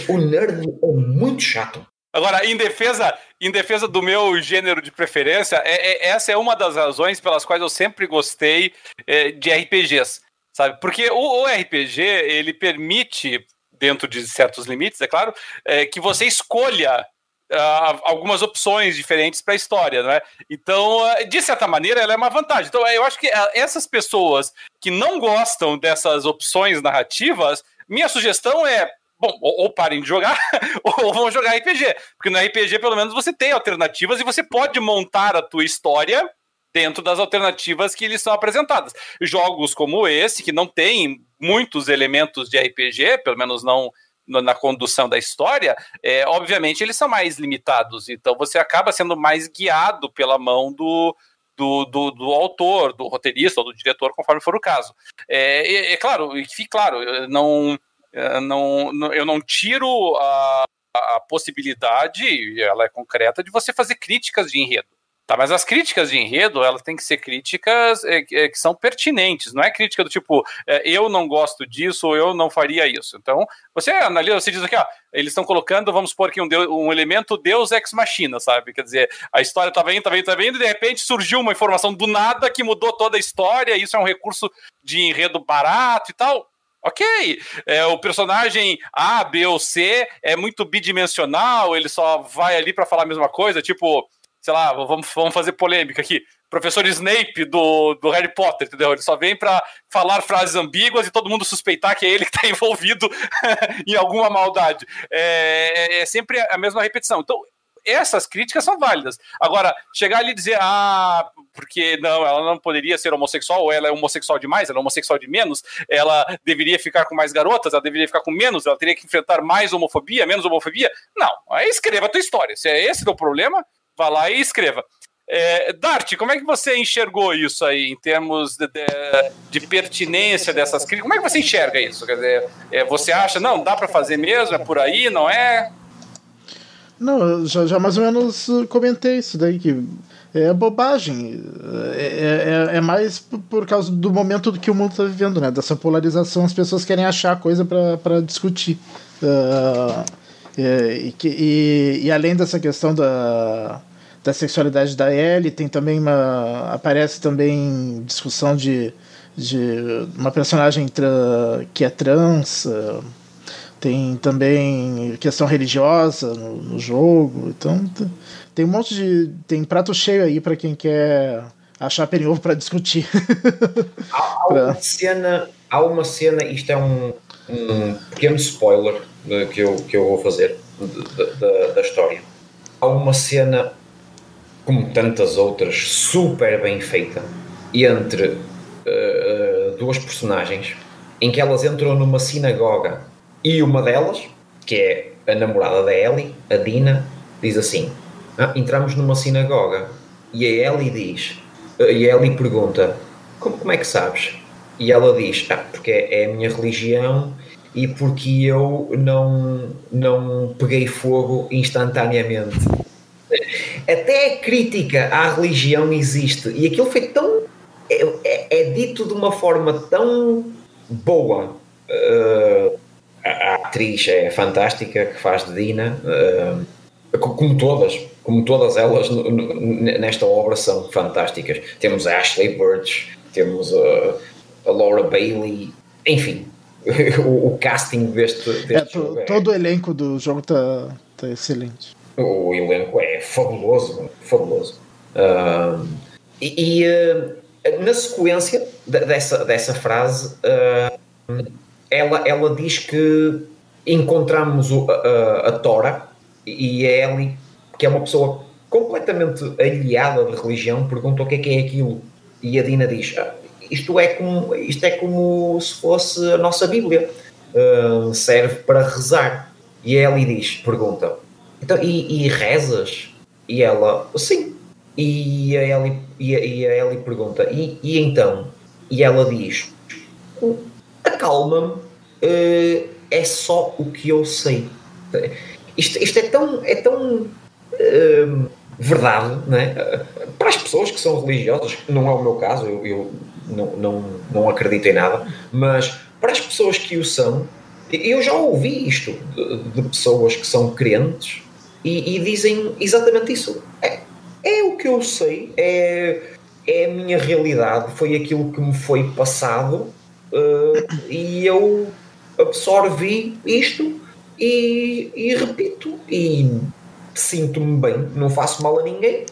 O nerd é muito chato. Agora, em defesa, em defesa do meu gênero de preferência, é, é, essa é uma das razões pelas quais eu sempre gostei é, de RPGs, sabe? Porque o, o, RPG ele permite, dentro de certos limites, é claro, é, que você escolha Uh, algumas opções diferentes para a história, né? Então, uh, de certa maneira, ela é uma vantagem. Então, eu acho que essas pessoas que não gostam dessas opções narrativas, minha sugestão é bom, ou, ou, parem de jogar, ou vão jogar RPG. Porque no RPG, pelo menos, você tem alternativas e você pode montar a tua história dentro das alternativas que eles são apresentadas. Jogos como esse, que não tem muitos elementos de RPG, pelo menos não na condução da história, é, obviamente eles são mais limitados. Então você acaba sendo mais guiado pela mão do, do, do, do, autor, do roteirista ou do diretor, conforme for o caso. É, é, é claro, e fique claro, não, é, não, não, eu não tiro a, a possibilidade, ela é concreta, de você fazer críticas de enredo. Tá, mas as críticas de enredo, elas têm que ser críticas é, é, que são pertinentes, não é crítica do tipo, é, eu não gosto disso ou eu não faria isso. Então, você analisa, você diz aqui, ó, eles estão colocando, vamos supor aqui um, um elemento Deus ex machina, sabe? Quer dizer, a história estava indo, estava indo, estava indo, e de repente surgiu uma informação do nada que mudou toda a história, isso é um recurso de enredo barato e tal. Ok, é, o personagem A, B ou C é muito bidimensional, ele só vai ali para falar a mesma coisa, tipo, sei lá, vamos, vamos fazer polêmica aqui. Professor Snape do, do Harry Potter, entendeu? Ele só vem para falar frases ambíguas e todo mundo suspeitar que é ele que está envolvido em alguma maldade. É, é, é sempre a mesma repetição. Então, essas críticas são válidas. Agora, chegar ali e dizer, ah, porque não, ela não poderia ser homossexual, ou ela é homossexual demais, ela é homossexual de menos, ela deveria ficar com mais garotas, ela deveria ficar com menos, ela teria que enfrentar mais homofobia, menos homofobia. Não, aí escreva a tua história. Se é esse o problema, vá lá e escreva. É, Dart, como é que você enxergou isso aí em termos de, de, de pertinência dessas críticas? Como é que você enxerga isso? Quer dizer, é, você acha, não, dá para fazer mesmo, é por aí, não é? Não, já, já mais ou menos comentei isso daí, que é bobagem. É, é, é mais por causa do momento que o mundo está vivendo, né? Dessa polarização, as pessoas querem achar coisa para discutir. Uh, e, e, e, além dessa questão da, da sexualidade da Ellie, tem também uma. aparece também discussão de, de uma personagem tra, que é trans. Uh, tem também questão religiosa no, no jogo. Então tem um monte de. Tem prato cheio aí para quem quer achar perniovo para discutir. há, há, uma cena, há uma cena, isto é um, um pequeno spoiler que eu, que eu vou fazer da, da história. Há uma cena, como tantas outras, super bem feita entre uh, duas personagens em que elas entram numa sinagoga e uma delas, que é a namorada da Ellie, a Dina, diz assim: ah, entramos numa sinagoga. E a Ellie diz, e a Ellie pergunta: como, como é que sabes? E ela diz: ah, porque é a minha religião e porque eu não, não peguei fogo instantaneamente. Até a crítica à religião existe e aquilo foi tão. É, é, é dito de uma forma tão boa. Uh, a, atriz é fantástica que faz de Dina. Uh, como todas, como todas elas nesta obra são fantásticas. Temos a Ashley Birch, temos a, a Laura Bailey, enfim, o, o, casting deste, deste é, jogo. É, todo o elenco do jogo está tá excelente. O elenco é fabuloso, fabuloso. Uh, e, e uh, na sequência dessa, dessa frase, uh, ela, ela diz que encontramos o, a, a, Tora e a Ellie, que é uma pessoa completamente aliada da religião, pergunta o que é que é aquilo. E a Dina diz: ah, isto, é como, isto é como se fosse a nossa Bíblia, uh, serve para rezar. E a Ellie diz: pergunta, então, e, e rezas? E ela, sim. E a Ellie, e a, e a Ellie pergunta, e, e então? E ela diz: acalma-me, uh, é só o que eu sei. Isto, isto é tão, é tão uh, verdade, não é? Para as pessoas que são religiosas, não é o meu caso, eu, eu não, não, não acredito em nada, mas para as pessoas que o são, eu já ouvi isto de, de pessoas que são crentes e, e, dizem exatamente isso. É, é o que eu sei, é, é a minha realidade, foi aquilo que me foi passado uh, e eu absorvi isto e, e repito e sinto-me bem, não faço mal a ninguém,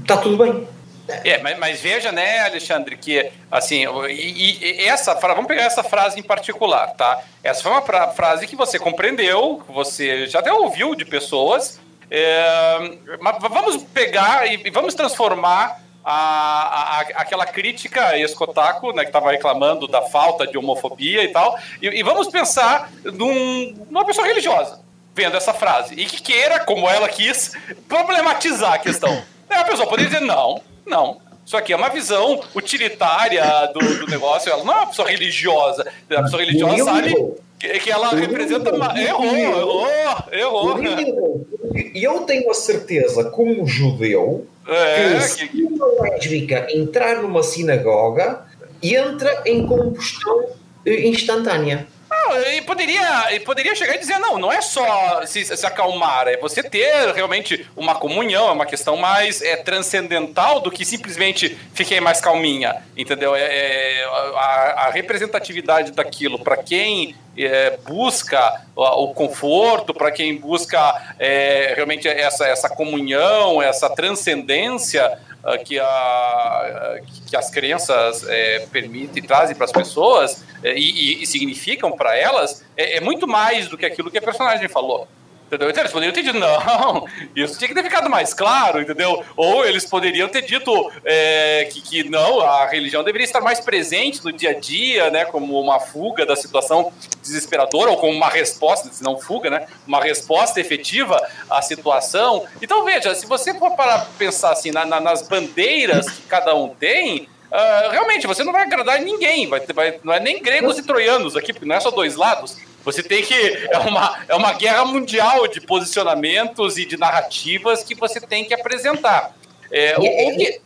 está tudo bem. É, mas, mas, veja, né, Alexandre, que assim, e, e, essa vamos pegar essa frase em particular, tá? Essa foi uma pra, frase que você compreendeu, você já até ouviu de pessoas, é, mas vamos pegar e, e vamos transformar a, a, aquela crítica escotaco, né, que estava reclamando da falta de homofobia e tal, e, e vamos pensar num, numa pessoa religiosa vendo essa frase e que queira, como ela quis, problematizar a questão. a pessoa poderia dizer não, não. Isso aqui é uma visão utilitária do, do negócio. Ela não é uma pessoa religiosa. A pessoa religiosa sabe que, que ela representa. Errou, errou, errou. E eu tenho a certeza, como judeu, é, que se que... uma lésbica entrar numa sinagoga, entra em combustão eh, instantânea. Não, e poderia, poderia chegar e dizer, não, não é só se, se, acalmar, é você ter realmente uma comunhão, é uma questão mais é, transcendental do que simplesmente fiquei mais calminha, entendeu? É, é a, a, representatividade daquilo para quem é, busca o conforto, para quem busca é, realmente essa, essa comunhão, essa transcendência, que, a, que as crenças é, permitem trazem para as pessoas é, e, e, significam para elas é, é, muito mais do que aquilo que a personagem falou. Entendeu? Então eles poderiam ter dito, não, isso tinha que ter ficado mais claro, entendeu? Ou eles poderiam ter dito é, que, que não, a religião deveria estar mais presente no dia a dia, né? Como uma fuga da situação desesperadora, ou como uma resposta, se não fuga, né? Uma resposta efetiva à situação. Então, veja, se você for para pensar assim, na, na, nas bandeiras que cada um tem, Uh, realmente, você não vai agradar ninguém. Vai, vai, não é nem gregos e troianos aqui, porque não é só dois lados. Você tem que. É uma, é uma guerra mundial de posicionamentos e de narrativas que você tem que apresentar. É, o, o que...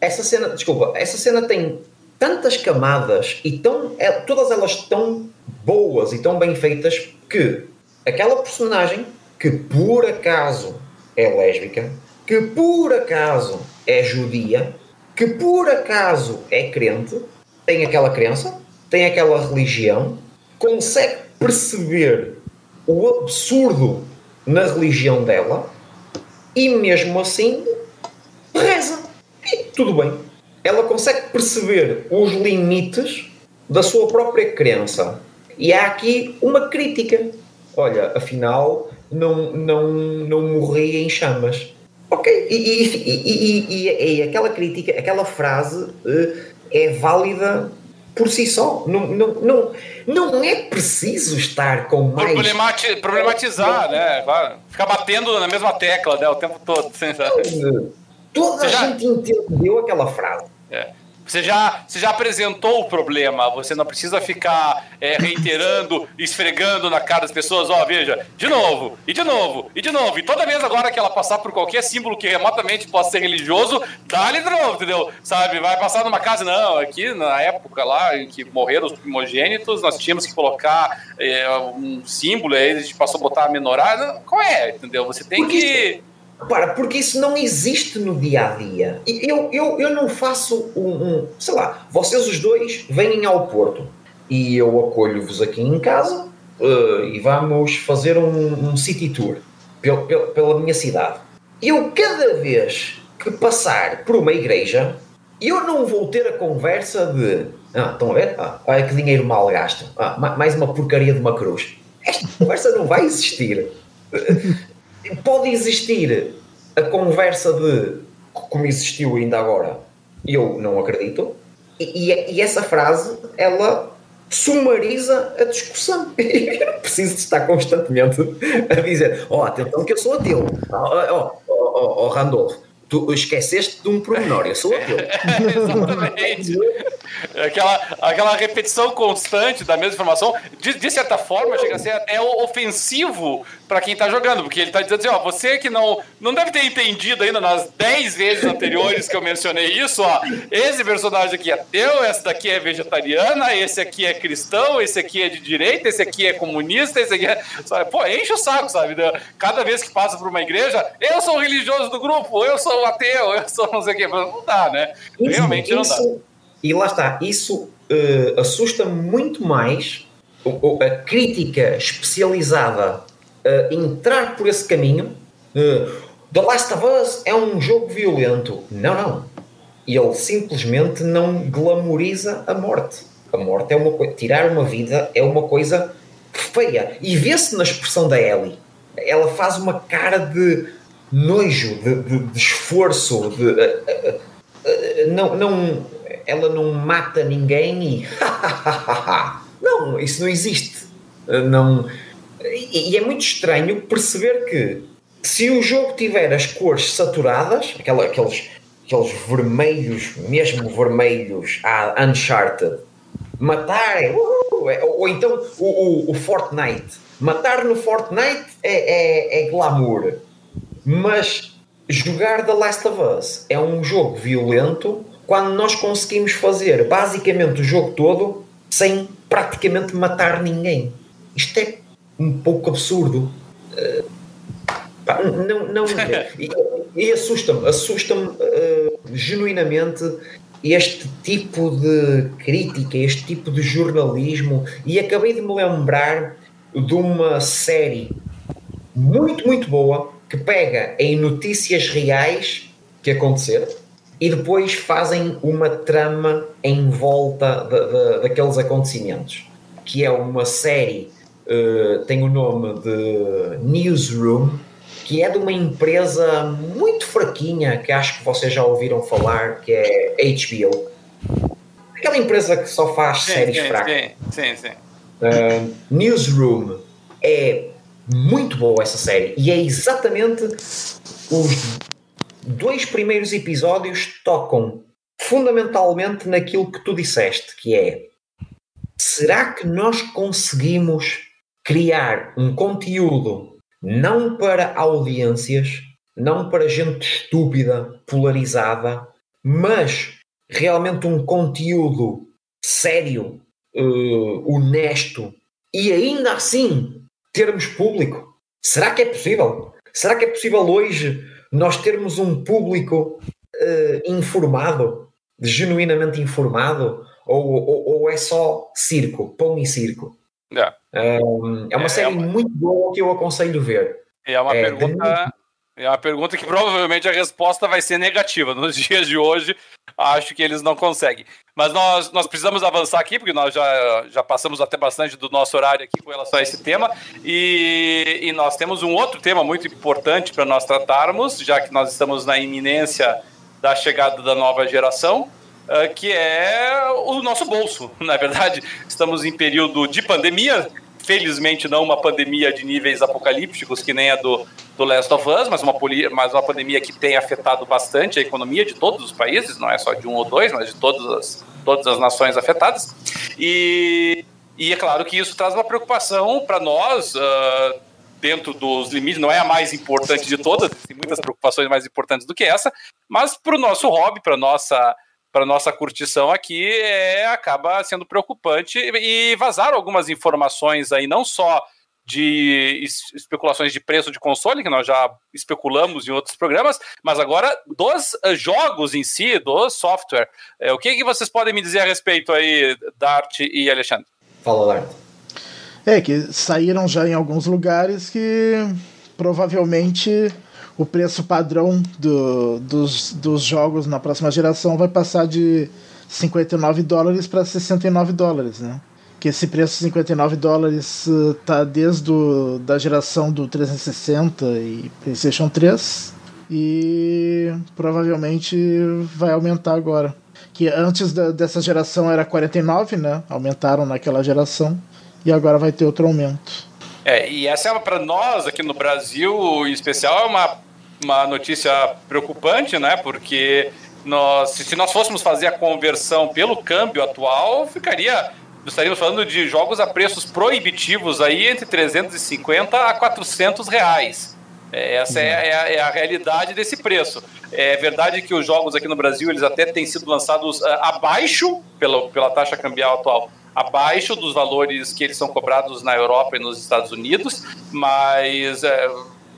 Essa cena, desculpa, essa cena tem tantas camadas e tão, é, todas elas tão boas e tão bem feitas que aquela personagem que por acaso é lésbica, que por acaso é judia, que por acaso é crente, tem aquela crença, tem aquela religião, consegue perceber o absurdo na religião dela e mesmo assim reza. E tudo bem. Ela consegue perceber os limites da sua própria crença. E há aqui uma crítica. Olha, afinal, não, não, não morri em chamas. Ok, e, e, e, e, aquela crítica, aquela frase uh, é válida por si só. Não, não, não, não é preciso estar com mais. Problemati problematizar, né? Claro. Ficar batendo na mesma tecla né, o tempo todo. Toda a já... gente entendeu aquela frase. É. Você já, você já apresentou o problema, você não precisa ficar é, reiterando, esfregando na cara das pessoas, ó, oh, veja, de novo, e de novo, e de novo. E toda vez agora que ela passar por qualquer símbolo que remotamente possa ser religioso, dá-lhe de novo, entendeu? Sabe, vai passar numa casa, não, aqui na época lá em que morreram os primogênitos, nós tínhamos que colocar é, um símbolo, aí a gente passou a botar a menorá, qual é, entendeu? Você tem que para, porque isso não existe no dia a dia. Eu, eu, eu não faço um, um Sei lá, vocês os dois vêm ao Porto e eu acolho-vos aqui em casa uh, e vamos fazer um, um city tour pel, pel, pela minha cidade. Eu, cada vez que passar por uma igreja, eu não vou ter a conversa de. Ah, estão a ver? Ah, olha que dinheiro mal gasto. Ah, mais uma porcaria de uma cruz. Esta conversa não vai existir pode existir a conversa de como existiu ainda agora, eu não acredito, e, e, e essa frase ela sumariza a discussão. Eu não preciso de estar constantemente a dizer: Ó, oh, atenção que eu sou ateu, ó, oh, oh, oh, Randolph, tu esqueceste de um pormenor, eu sou ateu. Exatamente. Aquela, aquela repetição constante da mesma informação, de, de certa forma, chega a ser até ofensivo para quem tá jogando, porque ele tá dizendo assim, ó, você que não, não deve ter entendido ainda nas 10 vezes anteriores que eu mencionei isso, ó, esse personagem aqui é ateu, essa daqui é vegetariana, esse aqui é cristão, esse aqui é de direita, esse aqui é comunista, esse aqui é... Sabe? Pô, enche o saco, sabe? Cada vez que passa por uma igreja, eu sou o religioso do grupo, eu sou o ateu, eu sou não sei o quê. Não dá, né? Realmente não dá. E lá está, isso uh, assusta muito mais a crítica especializada uh, entrar por esse caminho. Uh, The Last of Us é um jogo violento. Não, não. Ele simplesmente não glamoriza a morte. A morte é uma coisa. Tirar uma vida é uma coisa feia. E vê-se na expressão da Ellie. Ela faz uma cara de nojo, de, de, de esforço, de. Uh, uh, não, não, ela não mata ninguém e. não, isso não existe. Não, e, é muito estranho perceber que se o jogo tiver as cores saturadas, aquela, aqueles, aqueles vermelhos, mesmo vermelhos a Uncharted, matar é ou, então o, o, o, Fortnite. Matar no Fortnite é, é, é glamour. Mas jogar The Last of Us é um jogo violento quando nós conseguimos fazer basicamente o jogo todo sem praticamente matar ninguém. Isto é um pouco absurdo. Uh, pá, não, não, e, e assusta-me, assusta-me uh, genuinamente este tipo de crítica, este tipo de jornalismo. E acabei de me lembrar de uma série muito, muito boa que pega em notícias reais que aconteceram e depois fazem uma trama em volta de, de, daqueles acontecimentos. Que é uma série uh, tem o nome de Newsroom, que é de uma empresa muito fraquinha, que acho que vocês já ouviram falar, que é HBO. Aquela empresa que só faz sim, séries sim, fracas. Sim, sim, sim. Uh, Newsroom é muito boa essa série e é exatamente os dois primeiros episódios tocam fundamentalmente naquilo que tu disseste, que é será que nós conseguimos criar um conteúdo não para audiências, não para gente estúpida, polarizada, mas realmente um conteúdo sério, uh, honesto e ainda assim termos público? Será que é possível? Será que é possível hoje nós termos um público uh, informado, genuinamente informado, ou, ou, ou, é só circo, pão e circo? Yeah. Um, é uma é, série é uma... muito boa que eu aconselho ver. É uma é, pergunta. É uma pergunta que provavelmente a resposta vai ser negativa. Nos dias de hoje, acho que eles não conseguem. Mas nós, nós precisamos avançar aqui, porque nós já, já passamos até bastante do nosso horário aqui com relação a esse tema. E, e nós temos um outro tema muito importante para nós tratarmos, já que nós estamos na iminência da chegada da nova geração. Uh, que é o nosso bolso. Na verdade, estamos em período de pandemia, felizmente não uma pandemia de níveis apocalípticos que nem a do, do Last of Us, mas uma, mas uma pandemia que tem afetado bastante a economia de todos os países, não é só de um ou dois, mas de todas as, todas as nações afetadas. E, e é claro que isso traz uma preocupação para nós. Uh, dentro dos limites, não é a mais importante de todas, tem muitas preocupações mais importantes do que essa, mas para o nosso hobby, para nossa para nossa curtição aqui, é, acaba sendo preocupante e vazaram algumas informações aí, não só de especulações de preço de console, que nós já especulamos em outros programas, mas agora dos eh, jogos em si, do software. É, o que, que vocês podem me dizer a respeito aí, Dart e Alexandre? Fala, Dart. É, que saíram já em alguns lugares que provavelmente o preço padrão do, dos, dos jogos na próxima geração vai passar de 59 dólares para 69 dólares, né? Que esse preço de 59 dólares tá desde do, da geração do 360 e PlayStation 3 e provavelmente vai aumentar agora. Que antes da, dessa geração era 49, né? Aumentaram naquela geração e agora vai ter outro aumento. É, e essa é para nós aqui no Brasil, em especial, é uma, uma notícia preocupante, né? Porque nós, se nós fôssemos fazer a conversão pelo câmbio atual, ficaria estaríamos falando de jogos a preços proibitivos aí entre 350 a 400 reais. É, essa é, é, a, é, a, realidade desse preço. É verdade que os jogos aqui no Brasil eles até têm sido lançados uh, abaixo pela, pela taxa cambial atual abaixo dos valores que eles são cobrados na Europa e nos Estados Unidos, mas é,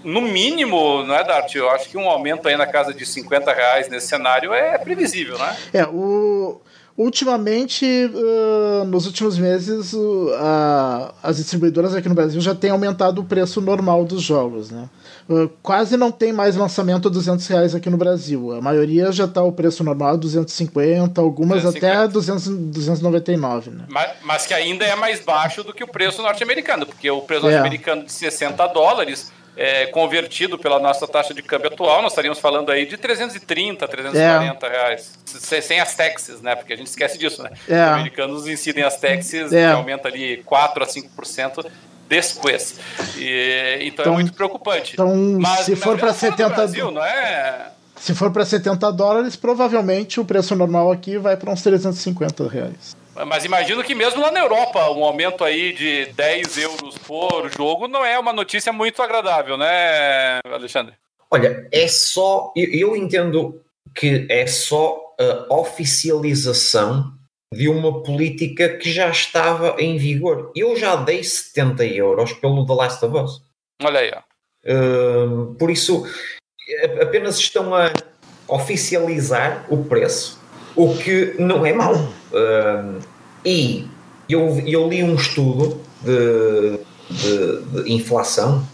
no mínimo, não é, Dart? Eu acho que um aumento aí na casa de 50 reais nesse cenário é previsível, né? É, o, Ultimamente, uh, nos últimos meses, uh, as distribuidoras aqui no Brasil já têm aumentado o preço normal dos jogos. Né? Uh, quase não tem mais lançamento a 200 reais aqui no Brasil. A maioria já está o preço normal a 250, algumas 250. até 200, 299. Né? Mas, mas, que ainda é mais baixo do que o preço norte-americano, porque o preço é. norte-americano de 60 dólares é, convertido pela nossa taxa de câmbio atual, nós estaríamos falando aí de 330, 340 é. reais. Sem as taxas, né? Porque a gente esquece disso, né? É. Os americanos incidem as taxas, é. que aumenta ali 4 a 5% depois. E, então, é então, é muito preocupante. Então, Mas, se for para 70 Brasil, não é? Se for para 70 dólares, provavelmente o preço normal aqui vai para uns 350 reais. Mas imagino que mesmo lá na Europa, um aumento aí de 10 euros por jogo não é uma notícia muito agradável, né, Alexandre? Olha, é só. Eu, eu entendo que é só a oficialização de uma política que já estava em vigor. Eu já dei 70 euros pelo The Last of Us. Olha aí. Uh, por isso, apenas estão a oficializar o preço o que não é mau. Uh, e eu, eu li um estudo de, de, de, inflação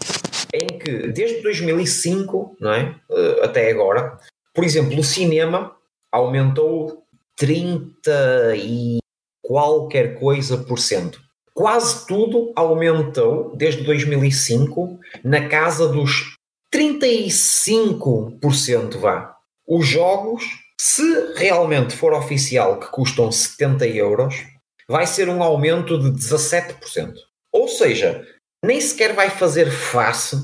em que desde 2005 não é, uh, até agora, por exemplo, o cinema aumentou 30 e qualquer coisa por cento. Quase tudo aumentou desde 2005 na casa dos 35%, vá. Os jogos se realmente for oficial que custam 70 euros, vai ser um aumento de 17%. Ou seja, nem sequer vai fazer face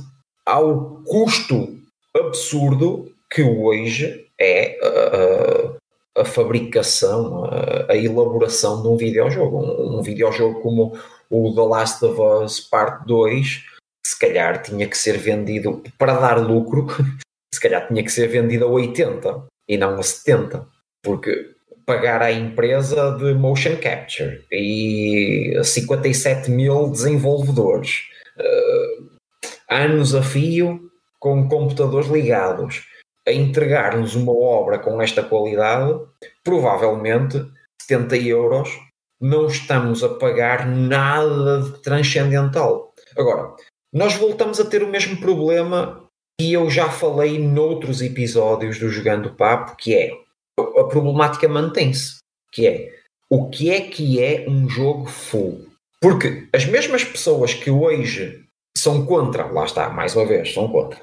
ao custo absurdo que hoje é a, a, fabricação, a, a, elaboração de um videojogo. Um, um videojogo como o The Last of Us Part 2, se calhar tinha que ser vendido para dar lucro, se calhar tinha que ser vendido a 80 e não a 70, porque pagar à empresa de motion capture e 57 mil desenvolvedores, uh, anos a fio com computadores ligados, a entregar-nos uma obra com esta qualidade, provavelmente 70 euros não estamos a pagar nada de transcendental. Agora, nós voltamos a ter o mesmo problema e eu já falei noutros episódios do Jogando Papo, que é a problemática mantém-se, que é o que é que é um jogo full? Porque as mesmas pessoas que hoje são contra, lá está, mais uma vez, são contra,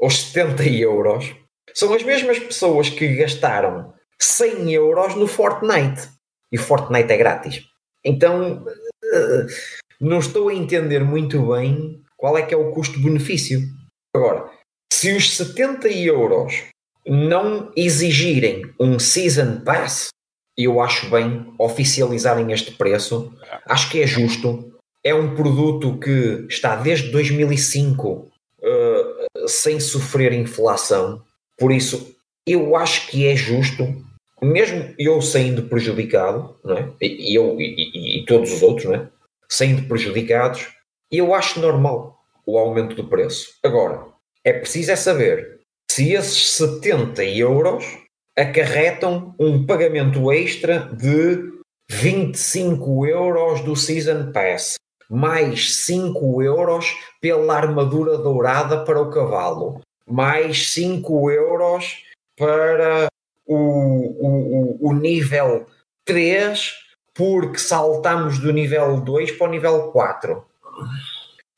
os 70 euros, são as mesmas pessoas que gastaram 100 euros no Fortnite. E o Fortnite é grátis. Então, não estou a entender muito bem qual é que é o custo-benefício. Agora, se os 70 euros não exigirem um Season Pass, eu acho bem oficializarem este preço. Acho que é justo. É um produto que está desde 2005 uh, sem sofrer inflação. Por isso, eu acho que é justo, mesmo eu saindo prejudicado, não é? e, eu e, e, todos os outros, não é? saindo prejudicados, eu acho normal o aumento do preço. Agora, é preciso é saber se esses 70 euros acarretam um pagamento extra de 25 euros do Season Pass, mais 5 euros pela armadura dourada para o cavalo, mais 5 euros para o, o, o nível 3, porque saltamos do nível 2 para o nível 4. Uh,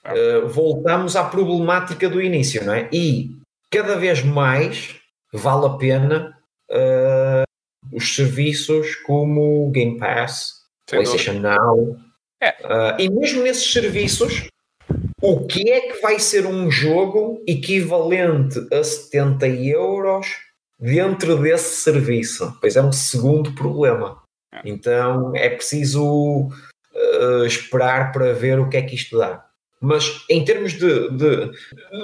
eh, voltamos à problemática do início, não é? E cada vez mais vale a pena uh, os serviços como Game Pass, Sem PlayStation dúvida. Now. É. Uh, e mesmo nesses serviços, o que é que vai ser um jogo equivalente a 70 euros dentro desse serviço? Pois é um segundo problema. É. Então é preciso uh, esperar para ver o que é que isto dá. Mas em termos de, de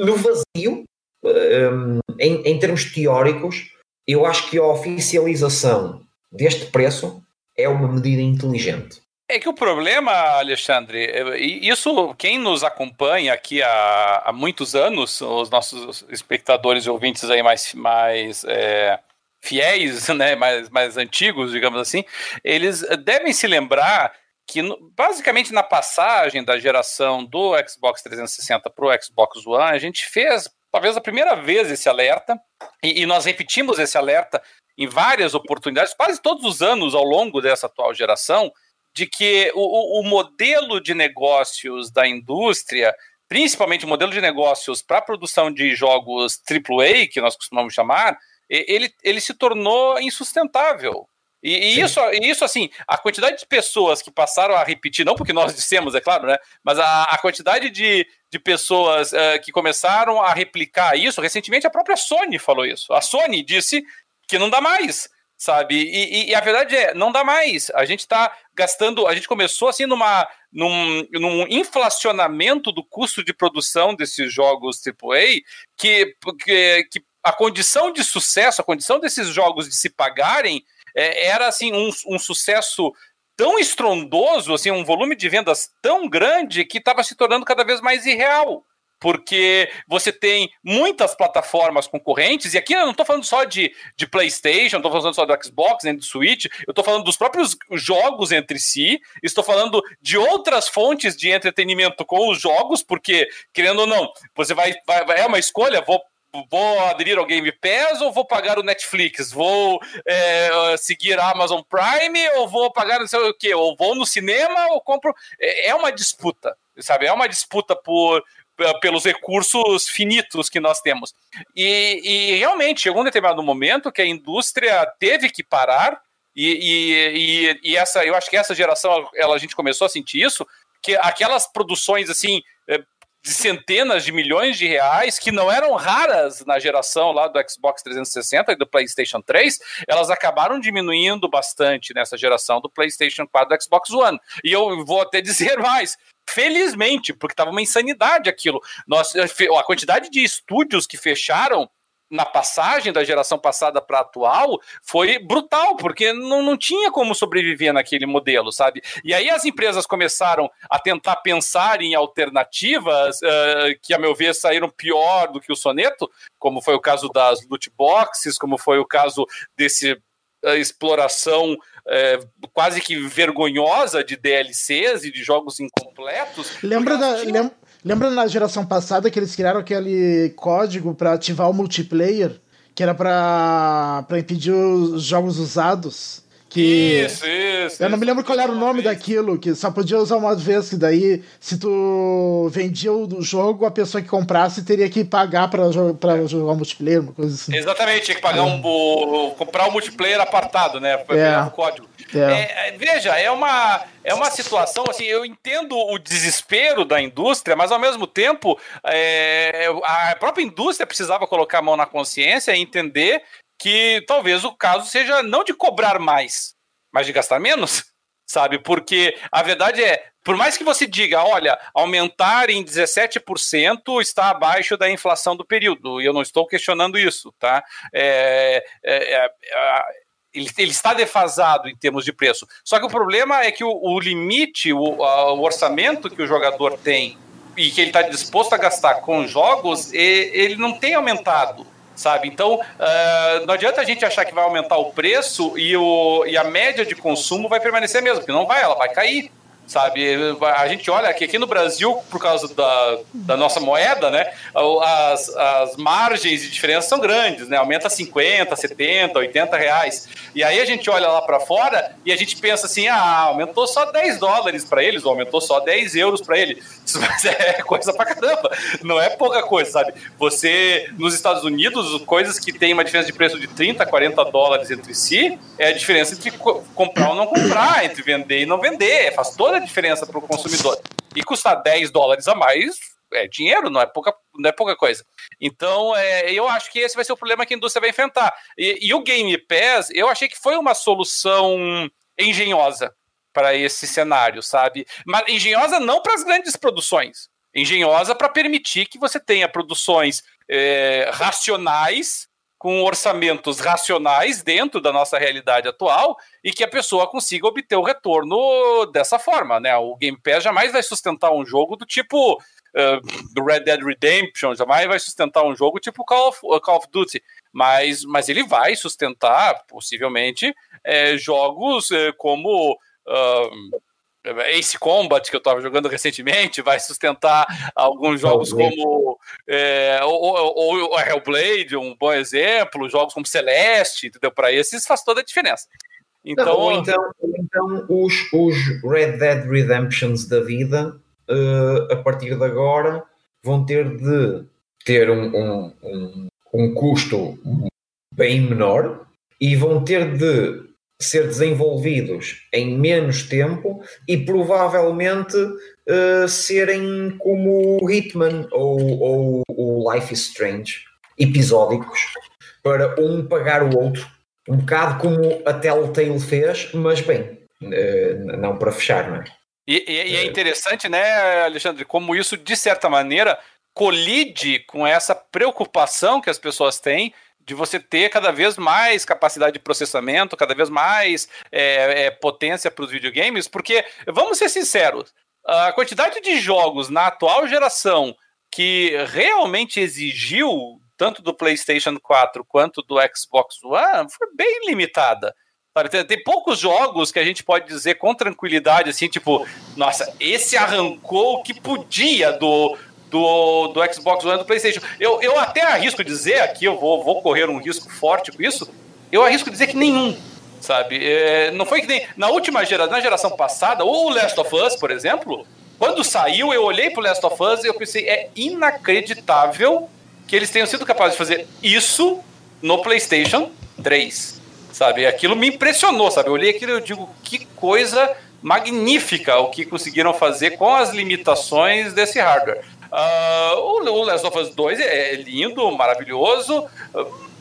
no vazio, um, em, em termos teóricos, eu acho que a oficialização deste preço é uma medida inteligente. É que o problema, Alexandre, é, isso quem nos acompanha aqui há, há muitos anos, os nossos espectadores e ouvintes aí mais, mais é, fiéis, né, mais, mais antigos, digamos assim, eles devem se lembrar que basicamente na passagem da geração do Xbox 360 para o Xbox One, a gente fez talvez a primeira vez esse alerta, e, e nós repetimos esse alerta em várias oportunidades, quase todos os anos ao longo dessa atual geração, de que o, o modelo de negócios da indústria, principalmente o modelo de negócios para a produção de jogos AAA, que nós costumamos chamar, ele, ele se tornou insustentável. E, e isso, isso, assim, a quantidade de pessoas que passaram a repetir, não porque nós dissemos, é claro, né? Mas a, a quantidade de, de pessoas uh, que começaram a replicar isso, recentemente a própria Sony falou isso. A Sony disse que não dá mais, sabe? E, e, e a verdade é, não dá mais. A gente está gastando, a gente começou assim numa, num, num inflacionamento do custo de produção desses jogos AAA que, que, que a condição de sucesso, a condição desses jogos de se pagarem é, era assim um, um sucesso tão estrondoso, assim, um volume de vendas tão grande que estava se tornando cada vez mais irreal. Porque você tem muitas plataformas concorrentes, e aqui eu não estou falando só de, de PlayStation, não estou falando só do Xbox, nem do Switch, eu estou falando dos próprios jogos entre si, estou falando de outras fontes de entretenimento com os jogos, porque, querendo ou não, você vai, vai é uma escolha, vou vou aderir ao Game Pass ou vou pagar o Netflix? Vou é, seguir a Amazon Prime ou vou pagar não sei o quê? Ou vou no cinema ou compro. É, é uma disputa, sabe? É uma disputa por pelos recursos finitos que nós temos. E, e realmente chegou um determinado momento que a indústria teve que parar. E, e, e, essa, eu acho que essa geração, ela, a gente começou a sentir isso, que aquelas produções assim é, de centenas de milhões de reais, que não eram raras na geração lá do Xbox 360 e do PlayStation 3, elas acabaram diminuindo bastante nessa geração do PlayStation 4 e do Xbox One. E eu vou até dizer mais, felizmente, porque estava uma insanidade aquilo. Nós, a quantidade de estúdios que fecharam na passagem da geração passada para atual foi brutal, porque não, não tinha como sobreviver naquele modelo, sabe? E aí as empresas começaram a tentar pensar em alternativas uh, que, a meu ver, saíram pior do que o soneto, como foi o caso das loot boxes, como foi o caso desse exploração uh, quase que vergonhosa de DLCs e de jogos incompletos. Lembra da. Tinham... Lembra na geração passada que eles criaram aquele código para ativar o multiplayer, que era para impedir os jogos usados? Que isso, isso. Eu não me lembro qual era o nome daquilo, que só podia usar uma vez, que daí, se tu vendia o jogo, a pessoa que comprasse teria que pagar para jogar, jogar o multiplayer, uma coisa assim. Exatamente, tinha que pagar é. um. comprar o um multiplayer apartado, né? Pra é. o código. É. É, veja, é uma, é uma situação assim. Eu entendo o desespero da indústria, mas ao mesmo tempo é, a própria indústria precisava colocar a mão na consciência e entender que talvez o caso seja não de cobrar mais, mas de gastar menos, sabe? Porque a verdade é, por mais que você diga, olha, aumentar em 17% está abaixo da inflação do período, e eu não estou questionando isso, tá? É, é, é, ele, ele, está defasado em termos de preço. Só que o problema é que o, o limite, o, a, o, orçamento que o jogador tem e que ele está disposto a gastar com jogos, ele não tem aumentado sabe? Então, uh, não adianta a gente achar que vai aumentar o preço e, o, e a média de consumo vai permanecer mesmo, porque não vai, ela vai cair sabe? A gente olha que aqui no Brasil, por causa da, da nossa moeda, né, as, as margens de diferença são grandes, né? Aumenta 50, 70, 80 reais. E aí a gente olha lá para fora e a gente pensa assim: ah, aumentou só 10 dólares para eles, ou aumentou só 10 euros para ele. Mas é coisa pra caramba, não é pouca coisa, sabe? Você, nos Estados Unidos, coisas que têm uma diferença de preço de 30, 40 dólares entre si, é a diferença entre comprar ou não comprar, entre vender e não vender. Faz toda a diferença para o consumidor. E custar 10 dólares a mais é dinheiro, não é pouca, não é pouca coisa. Então, é, eu acho que esse vai ser o problema que a indústria vai enfrentar. E, e o Game Pass, eu achei que foi uma solução engenhosa para esse cenário, sabe? Mas engenhosa não para as grandes produções, engenhosa para permitir que você tenha produções é, racionais com orçamentos racionais dentro da nossa realidade atual e que a pessoa consiga obter o retorno dessa forma, né? O Game Pass jamais vai sustentar um jogo do tipo uh, do Red Dead Redemption, jamais vai sustentar um jogo tipo Call of, uh, Call of Duty, mas, mas ele vai sustentar, possivelmente, é, jogos é, como uh, Ace Combat, que eu estava jogando recentemente, vai sustentar alguns jogos como é, ou, ou, Hellblade, um bom exemplo, jogos como Celeste, entendeu? Para esses faz toda a diferença. Então, Não, então, então os, os Red Dead Redemptions da vida, uh, a partir de agora, vão ter de ter um, um, um, um custo bem menor e vão ter de ser desenvolvidos em menos tempo e provavelmente uh, serem como Hitman ou, o Life is Strange, episódicos, para um pagar o outro, um bocado como a Telltale fez, mas bem, uh, não para fechar, não é? E, e, e é interessante, né, Alexandre, como isso, de certa maneira, colide com essa preocupação que as pessoas têm de você ter cada vez mais capacidade de processamento, cada vez mais é, é, potência para os videogames, porque, vamos ser sinceros, a quantidade de jogos na atual geração que realmente exigiu, tanto do PlayStation 4 quanto do Xbox One, foi bem limitada. Tem, poucos jogos que a gente pode dizer com tranquilidade, assim, tipo, nossa, esse arrancou o que podia do, do, do Xbox One e do PlayStation. Eu, eu até arrisco dizer aqui, eu vou, vou correr um risco forte com isso, eu arrisco dizer que nenhum, sabe? É, não foi que nem. Na última geração, na geração passada, o Last of Us, por exemplo, quando saiu, eu olhei pro Last of Us e eu pensei, é inacreditável que eles tenham sido capazes de fazer isso no PlayStation 3. Sabe? Aquilo me impressionou, sabe? Eu olhei aquilo e eu digo, que coisa magnífica o que conseguiram fazer com as limitações desse hardware. Uh, o, Last of Us 2 é, é lindo, maravilhoso,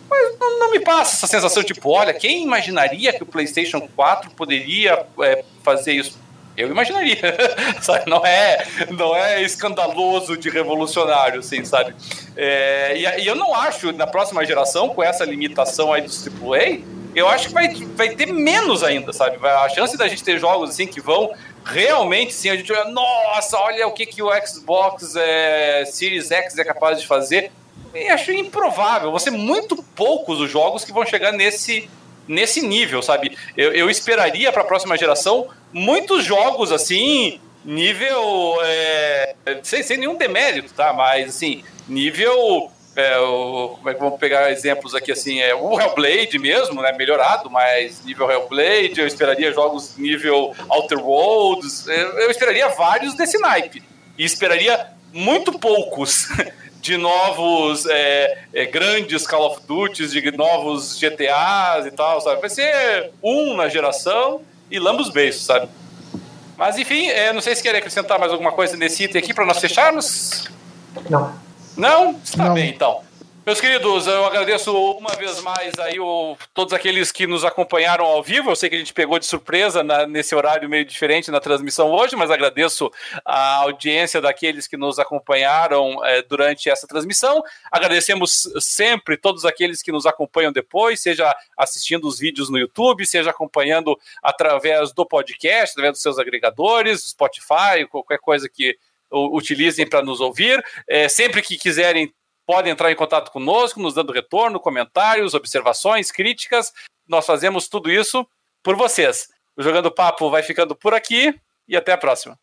mas não, me passa essa sensação tipo, olha, quem imaginaria que o PlayStation 4 poderia é, fazer isso? Eu imaginaria, sabe? Não é, não é escandaloso de revolucionário, assim, sabe? É, e, e, eu não acho, na próxima geração, com essa limitação aí do AAA, eu acho que vai, vai ter menos ainda, sabe? A chance da gente ter jogos assim que vão realmente sim, a gente olha, nossa, olha o que, que o Xbox é, Series X é capaz de fazer. E acho improvável, vão ser muito poucos os jogos que vão chegar nesse, nesse nível, sabe? Eu, eu esperaria para a próxima geração muitos jogos assim, nível. É, sem, sem nenhum demérito, tá? Mas assim, nível é, o, como é que vamos pegar exemplos aqui assim? É, o Hellblade mesmo, né? Melhorado, mas nível Hellblade, eu esperaria jogos nível Outer Worlds, eu, esperaria vários desse naipe. E esperaria muito poucos de novos é, é, grandes Call of Duties, de novos GTAs e tal, sabe? Vai ser um na geração e lamba os beijos, sabe? Mas enfim, é, não sei se querem acrescentar mais alguma coisa nesse item aqui para nós fecharmos. Não. Não? Está Não. bem, então. Meus queridos, eu agradeço uma vez mais aí o, todos aqueles que nos acompanharam ao vivo. Eu sei que a gente pegou de surpresa na- nesse horário meio diferente na transmissão hoje, mas agradeço a audiência daqueles que nos acompanharam eh, durante essa transmissão. Agradecemos sempre todos aqueles que nos acompanham depois, seja assistindo os vídeos no YouTube, seja acompanhando através do podcast, através dos seus agregadores, Spotify, qualquer coisa que utilizem para nos ouvir. Eh, sempre que quiserem podem entrar em contato conosco, nos dando retorno, comentários, observações, críticas. Nós fazemos tudo isso por vocês. O Jogando Papo vai ficando por aqui e até a próxima.